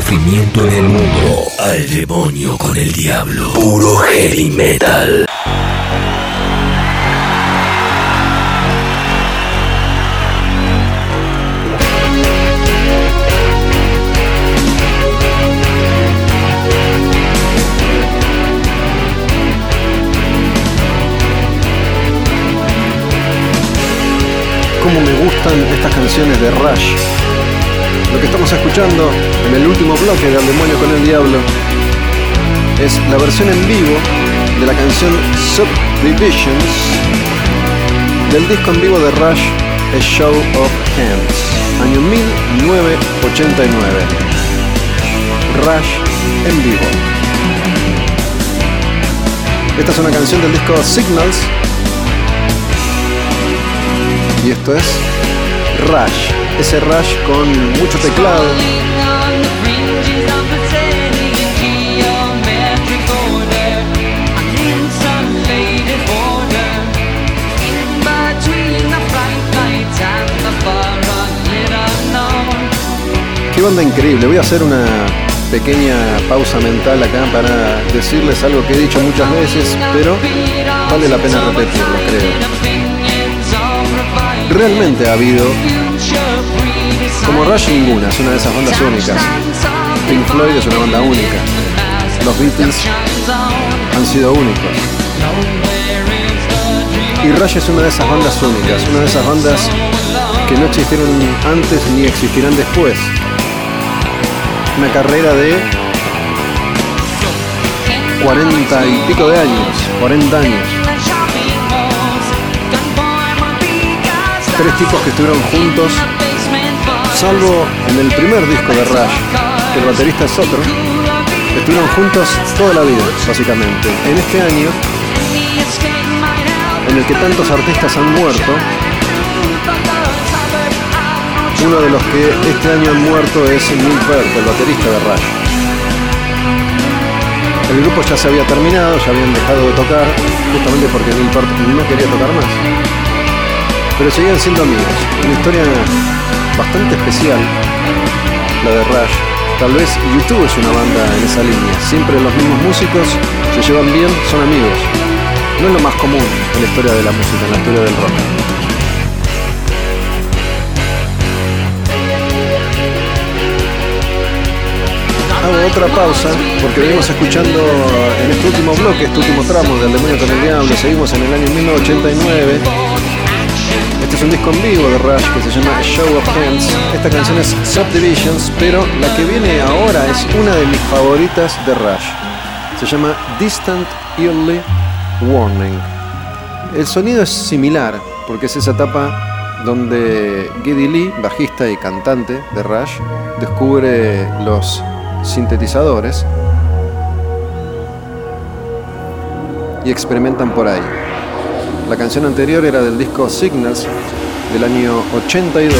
Sufrimiento en el mundo. Al demonio con el diablo. Puro heavy metal. Cómo me gustan estas canciones de Rush. Lo que estamos escuchando en el último bloque de Al demonio con el diablo es la versión en vivo de la canción Subdivisions del disco en vivo de Rush, A Show of Hands, año 1989. Rush en vivo. Esta es una canción del disco Signals y esto es Rush, ese Rush con mucho teclado, Qué banda increíble. Voy a hacer una pequeña pausa mental acá para decirles algo que he dicho muchas veces, pero vale la pena repetirlo, creo. Realmente ha habido, como Rush ninguna, es una de esas bandas únicas. Pink Floyd es una banda única. Los Beatles han sido únicos. Y Rush es una de esas bandas únicas, una de esas bandas que no existieron antes ni existirán después. Una carrera de 40 y pico de años, 40 años. Tres tipos que estuvieron juntos, salvo en el primer disco de Rush, que el baterista es otro, estuvieron juntos toda la vida, básicamente. En este año, en el que tantos artistas han muerto, uno de los que este año han muerto es Neil Peart, el baterista de Rush. El grupo ya se había terminado, ya habían dejado de tocar, justamente porque Neil no quería tocar más. Pero seguían siendo amigos. Una historia bastante especial, la de Rush. Tal vez YouTube es una banda en esa línea. Siempre los mismos músicos se llevan bien, son amigos. No es lo más común en la historia de la música, en la historia del rock. hago otra pausa porque venimos escuchando en este último bloque, este último tramo del Demonio con el Diablo, seguimos en el año 1989. Es un disco en vivo de Rush que se llama Show of Hands. Esta canción es Subdivisions, pero la que viene ahora es una de mis favoritas de Rush. Se llama Distant Early Warning. El sonido es similar porque es esa etapa donde Geddy Lee, bajista y cantante de Rush, descubre los sintetizadores y experimentan por ahí. La canción anterior era del disco Signals del año 82.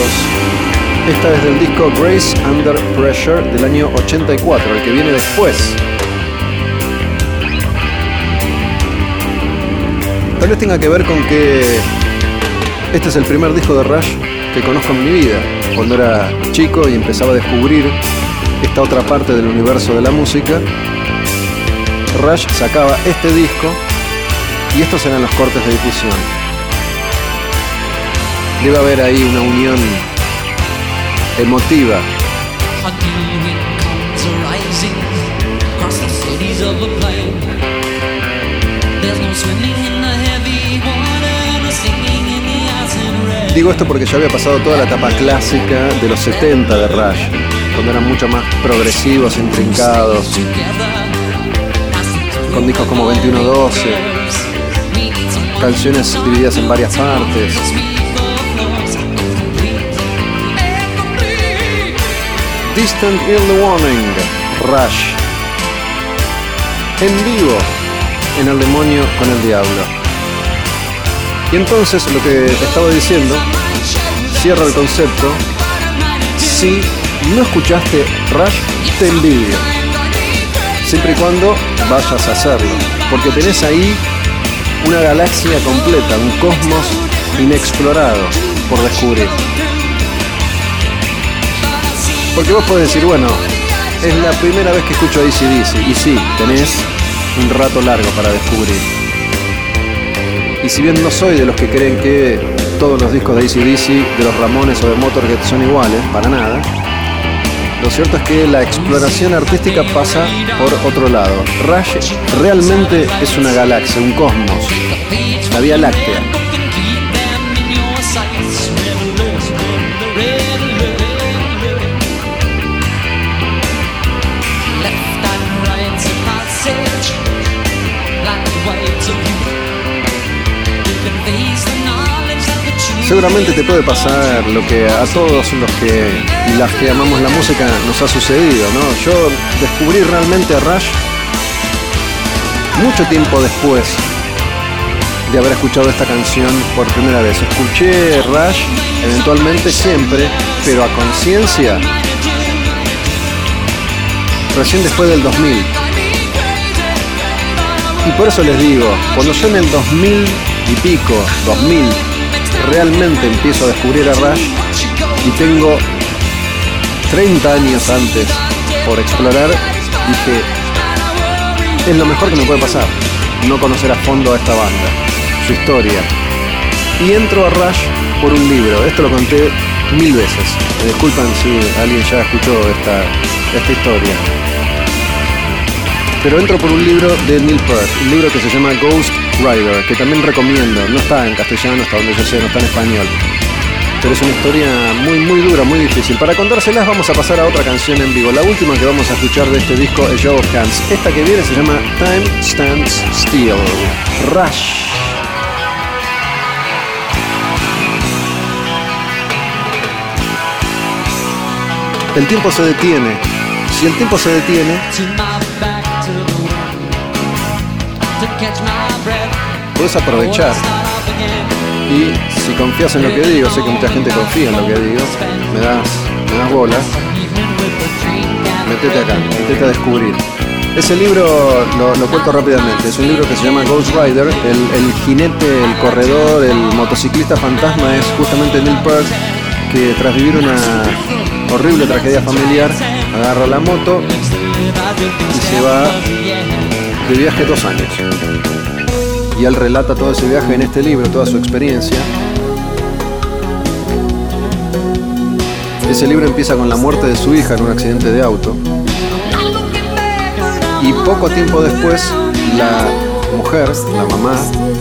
Esta es del disco Grace Under Pressure del año 84, el que viene después. Tal vez tenga que ver con que este es el primer disco de Rush que conozco en mi vida, cuando era chico y empezaba a descubrir esta otra parte del universo de la música, Rush sacaba este disco y estos eran los cortes de difusión. Debe haber ahí una unión emotiva. Digo esto porque ya había pasado toda la etapa clásica de los 70 de Rush, cuando eran mucho más progresivos, intrincados, con discos como 2112, canciones divididas en varias partes. Distant in the Warning, Rush. En vivo, en El Demonio con el Diablo. Y entonces lo que estaba diciendo cierra el concepto. Si no escuchaste Rush, te envidio. Siempre y cuando vayas a hacerlo. Porque tenés ahí una galaxia completa, un cosmos inexplorado por descubrir. Porque vos podés decir, bueno, es la primera vez que escucho ACDC, y sí, tenés un rato largo para descubrir. Y si bien no soy de los que creen que todos los discos de ACDC, de los Ramones o de Motorhead son iguales, para nada, lo cierto es que la exploración artística pasa por otro lado. Rush realmente es una galaxia, un cosmos, la Vía Láctea. Seguramente te puede pasar lo que a todos los que las que amamos la música nos ha sucedido, ¿no? Yo descubrí realmente a Rush mucho tiempo después de haber escuchado esta canción por primera vez. Escuché Rush eventualmente siempre, pero a conciencia recién después del 2000. Y por eso les digo, cuando yo en el 2000 y pico, 2000, realmente empiezo a descubrir a Rush y tengo 30 años antes por explorar, dije, es lo mejor que me puede pasar, no conocer a fondo a esta banda, su historia. Y entro a Rush por un libro, esto lo conté mil veces, me disculpan si alguien ya escuchó esta, esta historia. Pero entro por un libro de Neil Peart, un libro que se llama Ghost Rider, que también recomiendo. No está en castellano, hasta donde yo sé, no está en español. Pero es una historia muy, muy dura, muy difícil. Para contárselas vamos a pasar a otra canción en vivo. La última que vamos a escuchar de este disco es Show of Hands. Esta que viene se llama Time Stands Still. Rush. El tiempo se detiene. Si el tiempo se detiene, puedes aprovechar. Y si confías en lo que digo, sé que mucha gente confía en lo que digo, me das, me das bolas, metete acá, metete a descubrir. Ese libro lo, cuento rápidamente, es un libro que se llama Ghost Rider, el, el jinete, el corredor, el motociclista fantasma es justamente Neil Peart, que tras vivir una horrible tragedia familiar, agarra la moto y se va de viaje dos años. Y él relata todo ese viaje en este libro, toda su experiencia. Ese libro empieza con la muerte de su hija en un accidente de auto. Y poco tiempo después, la mujer, la mamá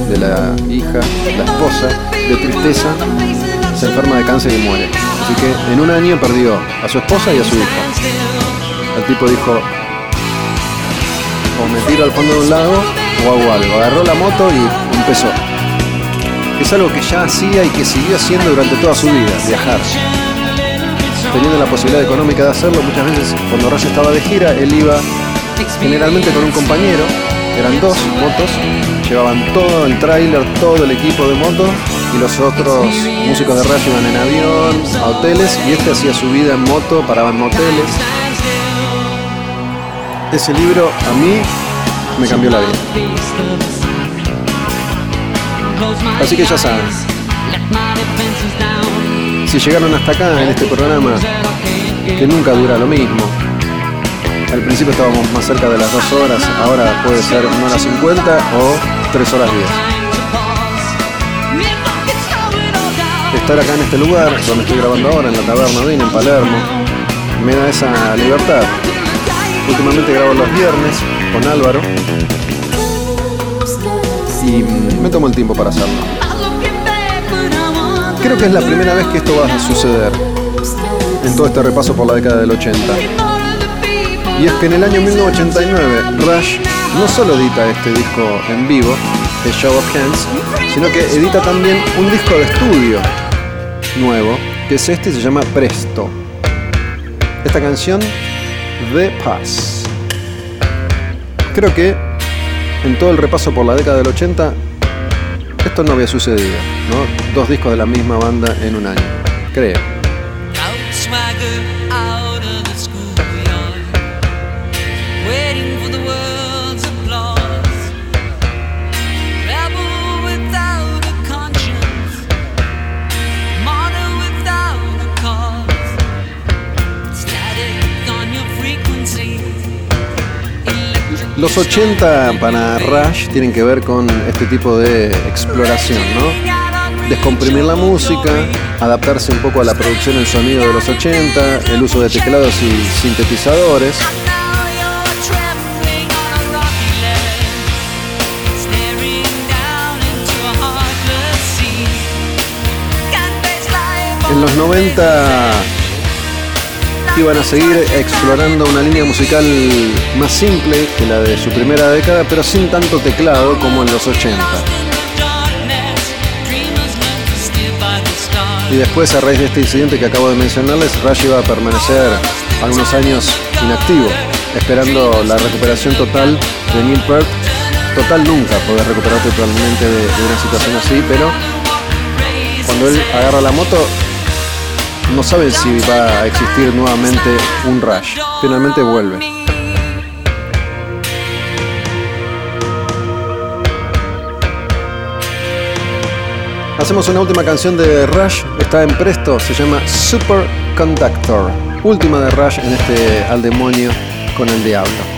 de la hija, la esposa, de tristeza, se enferma de cáncer y muere. Así que en un año perdió a su esposa y a su hija. El tipo dijo, o me tiro al fondo de un lago o hago algo. Agarró la moto y empezó. Es algo que ya hacía y que siguió haciendo durante toda su vida, viajar. Teniendo la posibilidad económica de hacerlo, muchas veces cuando Rush estaba de gira, él iba generalmente con un compañero, eran dos motos, llevaban todo el tráiler, todo el equipo de moto y los otros músicos de Rush iban en avión, a hoteles y este hacía su vida en moto, paraba en moteles. Ese libro a mí me cambió la vida. Así que ya saben, si llegaron hasta acá en este programa, que nunca dura lo mismo. Al principio estábamos más cerca de las dos horas, ahora puede ser una hora 50 o tres horas 10. Estar acá en este lugar, donde estoy grabando ahora, en la Taberna Odín, en Palermo, me da esa libertad. Últimamente grabo los viernes con Álvaro y me tomo el tiempo para hacerlo. Creo que es la primera vez que esto va a suceder en todo este repaso por la década del 80. Y es que en el año 1989 Rush no solo edita este disco en vivo, The Show of Hands, sino que edita también un disco de estudio nuevo, que es este y se llama Presto. Esta canción, The Pass. Creo que en todo el repaso por la década del 80, esto no había sucedido, ¿no? Dos discos de la misma banda en un año, creo. Los 80 para Rush tienen que ver con este tipo de exploración, ¿no? Descomprimir la música, adaptarse un poco a la producción del sonido de los 80, el uso de teclados y sintetizadores. En los 90 iban a seguir explorando una línea musical más simple que la de su primera década, pero sin tanto teclado como en los 80. Y después, a raíz de este incidente que acabo de mencionarles, Rush iba a permanecer algunos años inactivo, esperando la recuperación total de Neil Peart. Total nunca podés recuperar totalmente de una situación así, pero cuando él agarra la moto, no saben si va a existir nuevamente un Rush. Finalmente vuelve. Hacemos una última canción de Rush, está en Presto, se llama Superconductor. Última de Rush en este Al demonio con el diablo.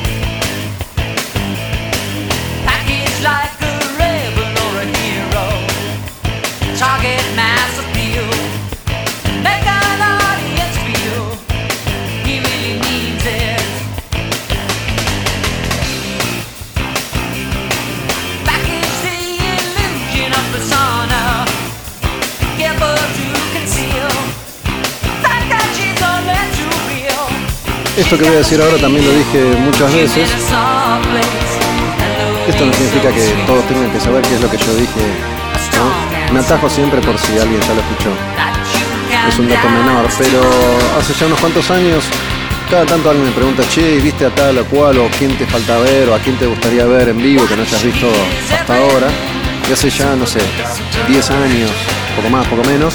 Esto que voy a decir ahora también lo dije muchas veces. Esto no significa que todos tengan que saber qué es lo que yo dije. ¿no? Me atajo siempre por si alguien ya lo escuchó. Es un dato menor, pero hace ya unos cuantos años, cada tanto alguien me pregunta, che, ¿y ¿viste a tal o cual? ¿O quién te falta ver? ¿O a quién te gustaría ver en vivo que no hayas visto hasta ahora? Y hace ya, no sé, 10 años, poco más, poco menos,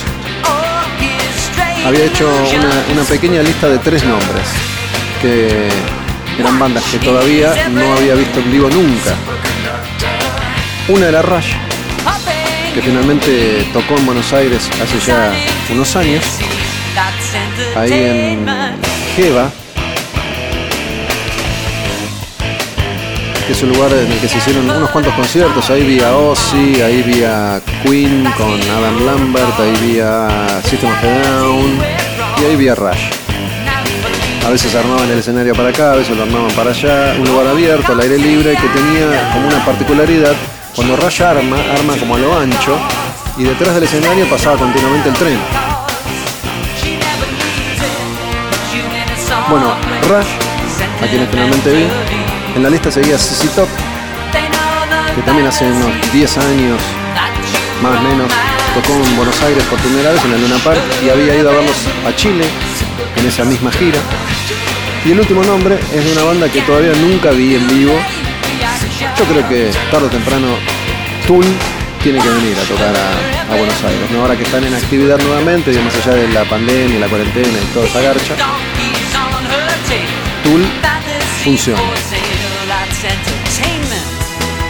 había hecho una pequeña lista de tres nombres que eran bandas que todavía no había visto en vivo nunca. Una era Rush, que finalmente tocó en Buenos Aires hace ya unos años, ahí en Jeva, que es un lugar en el que se hicieron unos cuantos conciertos. Ahí vi a Ozzy, ahí vi a Queen con Adam Lambert, ahí vi a System of a Down y ahí vi Rush. A veces armaban el escenario para acá, a veces lo armaban para allá, un lugar abierto, al aire libre, que tenía como una particularidad. Cuando Rush arma, arma como a lo ancho, y detrás del escenario pasaba continuamente el tren. Bueno, Rush, a quienes finalmente vi, en la lista seguía CC Top, que también hace unos 10 años, más o menos, tocó en Buenos Aires por primera vez en el Luna Park y había ido a verlos a Chile en esa misma gira. Y el último nombre es de una banda que todavía nunca vi en vivo. Yo creo que tarde o temprano Tool tiene que venir a tocar a, Buenos Aires. Ahora que están en actividad nuevamente, y más allá de la pandemia, la cuarentena y toda esa garcha, Tool funciona.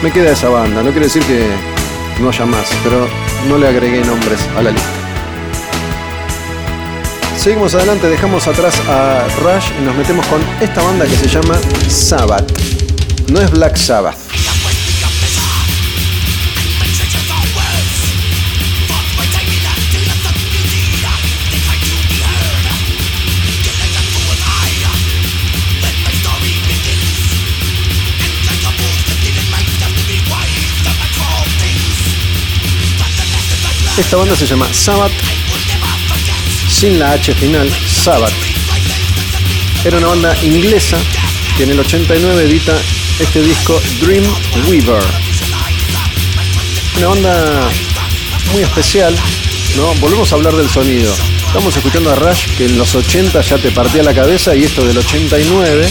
Me queda esa banda, no quiere decir que no haya más, pero no le agregué nombres a la lista. Seguimos adelante, dejamos atrás a Rush y nos metemos con esta banda que se llama Sabbath. No es Black Sabbath. Esta banda se llama Sabbath, sin la H final, Sabbath. Era una banda inglesa que en el 89 edita este disco Dream Weaver. Una banda muy especial, ¿no? Volvemos a hablar del sonido. Estamos escuchando a Rush que en los 80 ya te partía la cabeza y esto del 89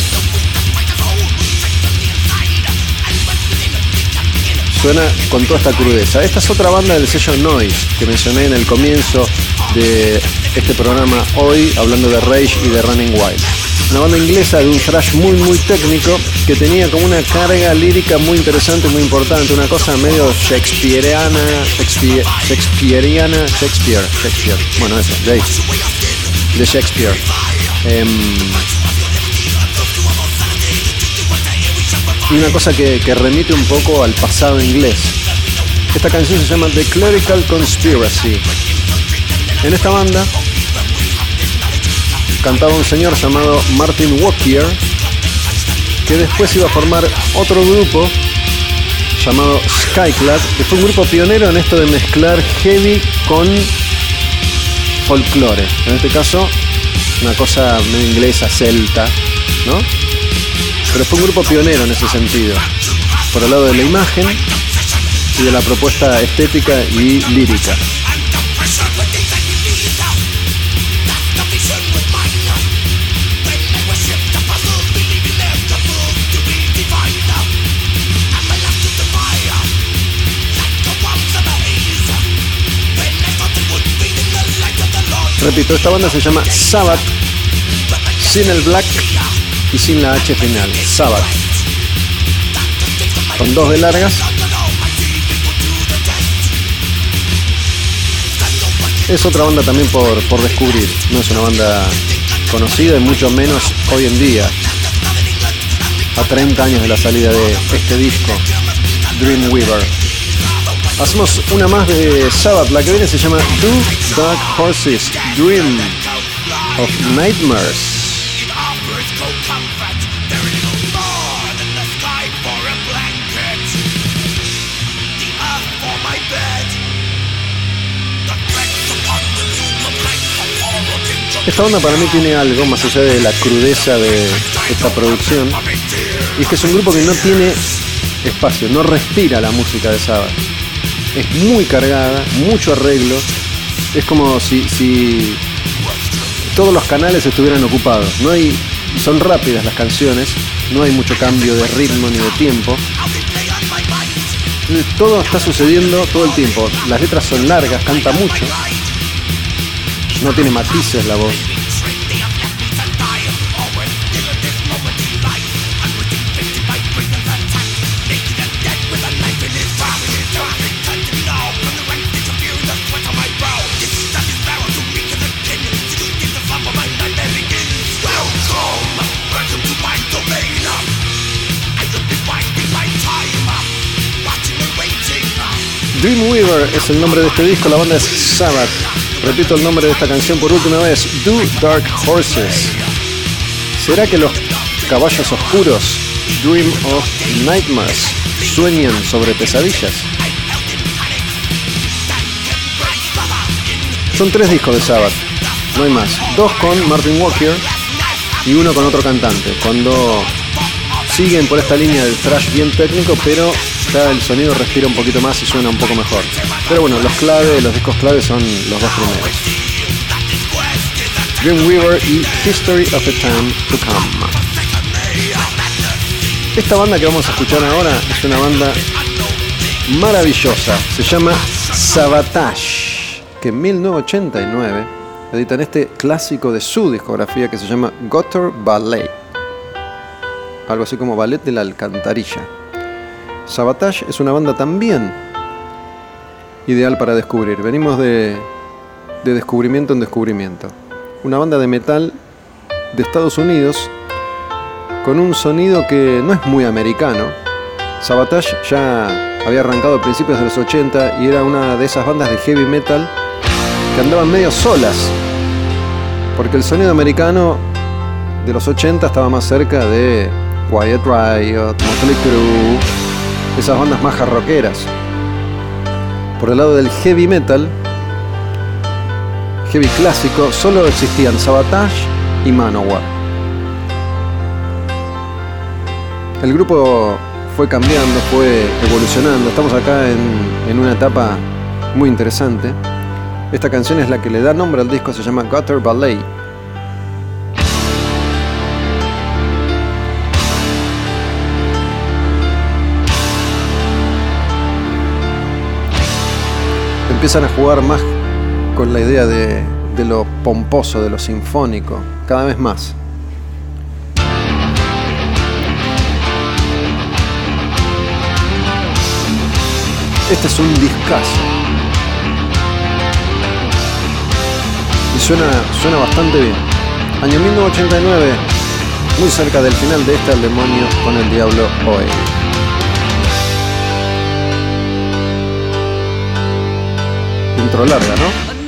suena con toda esta crudeza. Esta es otra banda del sello Noise que mencioné en el comienzo de este programa hoy, hablando de Rage y de Running Wild. Una banda inglesa de un thrash muy muy técnico que tenía como una carga lírica muy interesante, muy importante, una cosa medio shakespeareana, Shakespeare, Shakespeare, Shakespeare, bueno eso, de de Shakespeare. Em, y una cosa que, que remite un poco al pasado inglés. Esta canción se llama The Clerical Conspiracy. En esta banda cantaba un señor llamado Martin Walker, que después iba a formar otro grupo llamado Skyclad, que fue un grupo pionero en esto de mezclar heavy con folclore. En este caso, una cosa inglesa, celta, ¿no? Pero fue un grupo pionero en ese sentido. Por el lado de la imagen y de la propuesta estética y lírica. Repito, esta banda se llama Sabbath, sin el black y sin la H final. Sabbath. Con dos de largas. Es otra banda también por, por descubrir. No es una banda conocida y mucho menos hoy en día. A 30 años de la salida de este disco, Dreamweaver. Hacemos una más de Sabbath, la que viene se llama Two Dark Horses, Dream of Nightmares. Esta banda para mí tiene algo más allá de la crudeza de esta producción. Y es que es un grupo que no tiene espacio, no respira la música de Sabbath. Es muy cargada, mucho arreglo. Es como si, todos los canales estuvieran ocupados. No hay, son rápidas las canciones, no hay mucho cambio de ritmo ni de tiempo. Todo está sucediendo todo el tiempo. Las letras son largas, canta mucho. No tiene matices la voz. Dreamweaver es el nombre de este disco, la banda es Sabbath. Repito el nombre de esta canción por última vez, Do Dark Horses. ¿Será que los caballos oscuros, Dream of Nightmares, sueñan sobre pesadillas? Son tres discos de Sabbath, no hay más. Dos con Martin Walker y uno con otro cantante. Cuando siguen por esta línea del thrash bien técnico, pero ya el sonido respira un poquito más y suena un poco mejor. Pero bueno, los clave, los discos clave son los dos primeros. Dreamweaver y History of a Time to Come. Esta banda que vamos a escuchar ahora es una banda maravillosa. Se llama Sabotage, que en 1989 editan este clásico de su discografía que se llama Gutter Ballet. Algo así como ballet de la alcantarilla. Sabotage es una banda también ideal para descubrir. Venimos de, de descubrimiento en descubrimiento. Una banda de metal de Estados Unidos con un sonido que no es muy americano. Sabotage ya había arrancado a principios de los 80 y era una de esas bandas de heavy metal que andaban medio solas. Porque el sonido americano de los 80 estaba más cerca de Quiet Riot, Motley Crue, esas bandas más jarroqueras. Por el lado del heavy metal, heavy clásico, solo existían Sabotage y Manowar. El grupo fue cambiando, fue evolucionando. Estamos acá en, en una etapa muy interesante. Esta canción es la que le da nombre al disco, se llama Gutter Ballet. Empiezan a jugar más con la idea de, de, lo pomposo, de lo sinfónico, cada vez más. Este es un discazo. Y suena, suena bastante bien. Año 1989, muy cerca del final de este Al demonio con el diablo hoy. Intro larga, ¿no?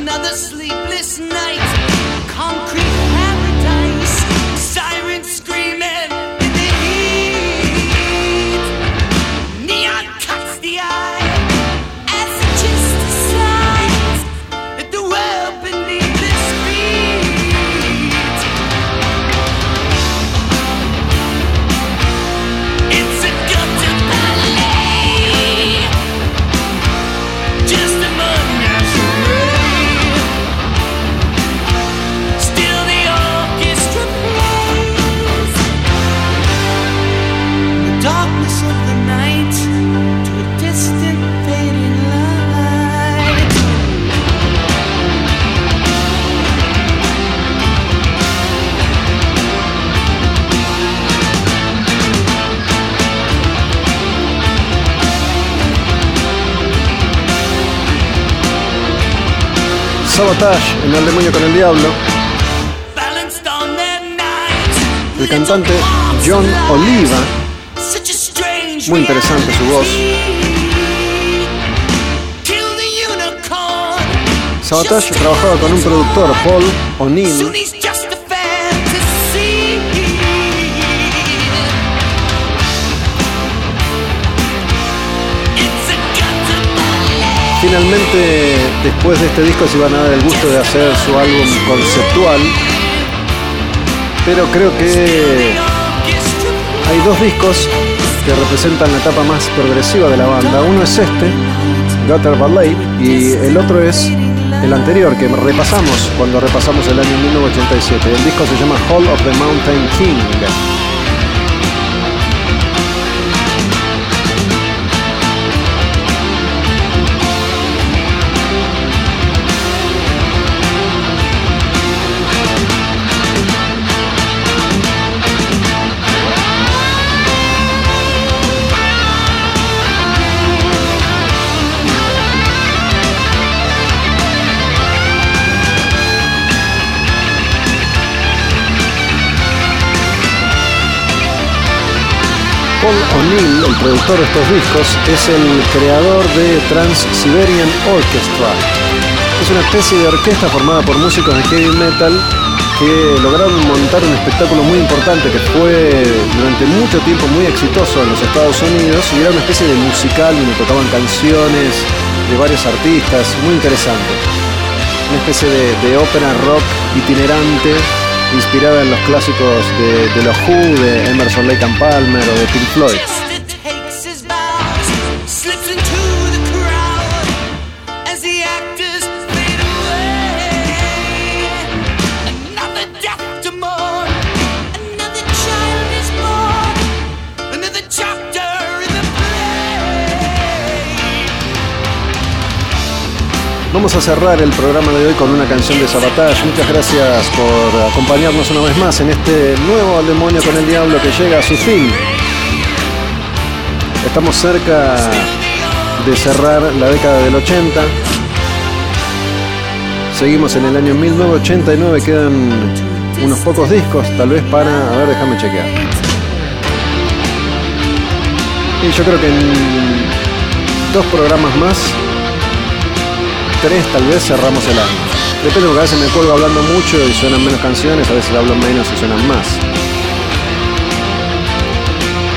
Sabotage en El demonio con el diablo. El cantante John Oliva, Muy interesante su voz. Sabotage trabajaba con un productor, Paul O'Neill. Finalmente, después de este disco se iban a dar el gusto de hacer su álbum conceptual, pero creo que hay dos discos que representan la etapa más progresiva de la banda. Uno es este, Gutter Ballet, y el otro es el anterior que repasamos cuando repasamos el año 1987. El disco se llama Hall of the Mountain King. De estos discos, es el creador de Trans-Siberian Orchestra. Es una especie de orquesta formada por músicos de heavy metal que lograron montar un espectáculo muy importante que fue durante mucho tiempo muy exitoso en los Estados Unidos y era una especie de musical donde tocaban canciones de varios artistas, muy interesante. Una especie de, de ópera rock itinerante inspirada en los clásicos de, de los Who, de Emerson Lake and Palmer o de Pink Floyd. Vamos a cerrar el programa de hoy con una canción de Sabotage. Muchas gracias por acompañarnos una vez más en este nuevo Al Demonio con el Diablo que llega a su fin. Estamos cerca de cerrar la década del 80. Seguimos en el año 1989, quedan unos pocos discos, tal vez para... A ver, déjame chequear. Y yo creo que en dos programas más tres tal vez cerramos el año. Depende porque a veces me cuelgo hablando mucho y suenan menos canciones, a veces hablo menos y suenan más.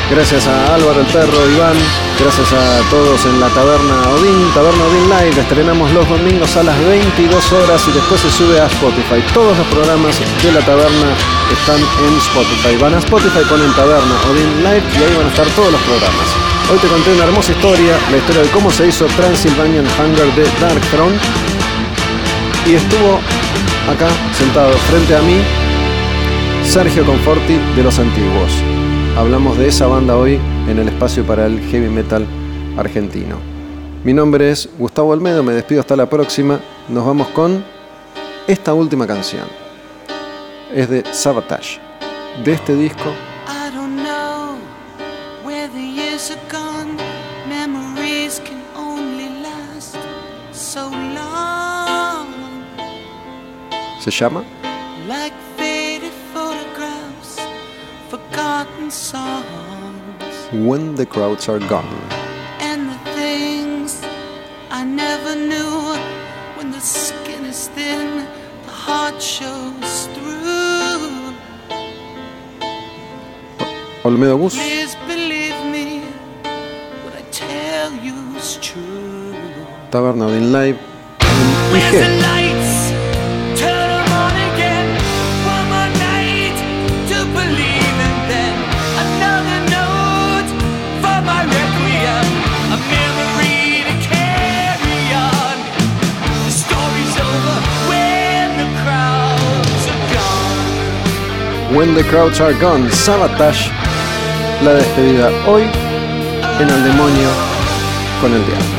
Gracias a Álvaro el Perro, Iván, gracias a todos en la Taberna Odín, Taberna Odín Live, estrenamos los domingos a las 22 horas y después se sube a Spotify. Todos los programas de la Taberna están en Spotify. Van a Spotify, ponen Taberna Odín Live y ahí van a estar todos los programas. Hoy te conté una hermosa historia, la historia de cómo se hizo Transylvanian Hunger de Dark Throne. Y estuvo acá sentado frente a mí Sergio Conforti de los Antiguos. Hablamos de esa banda hoy en el espacio para el heavy metal argentino. Mi nombre es Gustavo Almedo, me despido hasta la próxima. Nos vamos con esta última canción. Es de Sabotage. De este disco se llama. Like songs, When the crowds are gone. And the things I never knew. When the skin is thin, the heart shows through. Olmedo Bus. Taberna Live. When the Crowds Are Gone, Sabotage, la despedida hoy en el demonio con el diablo.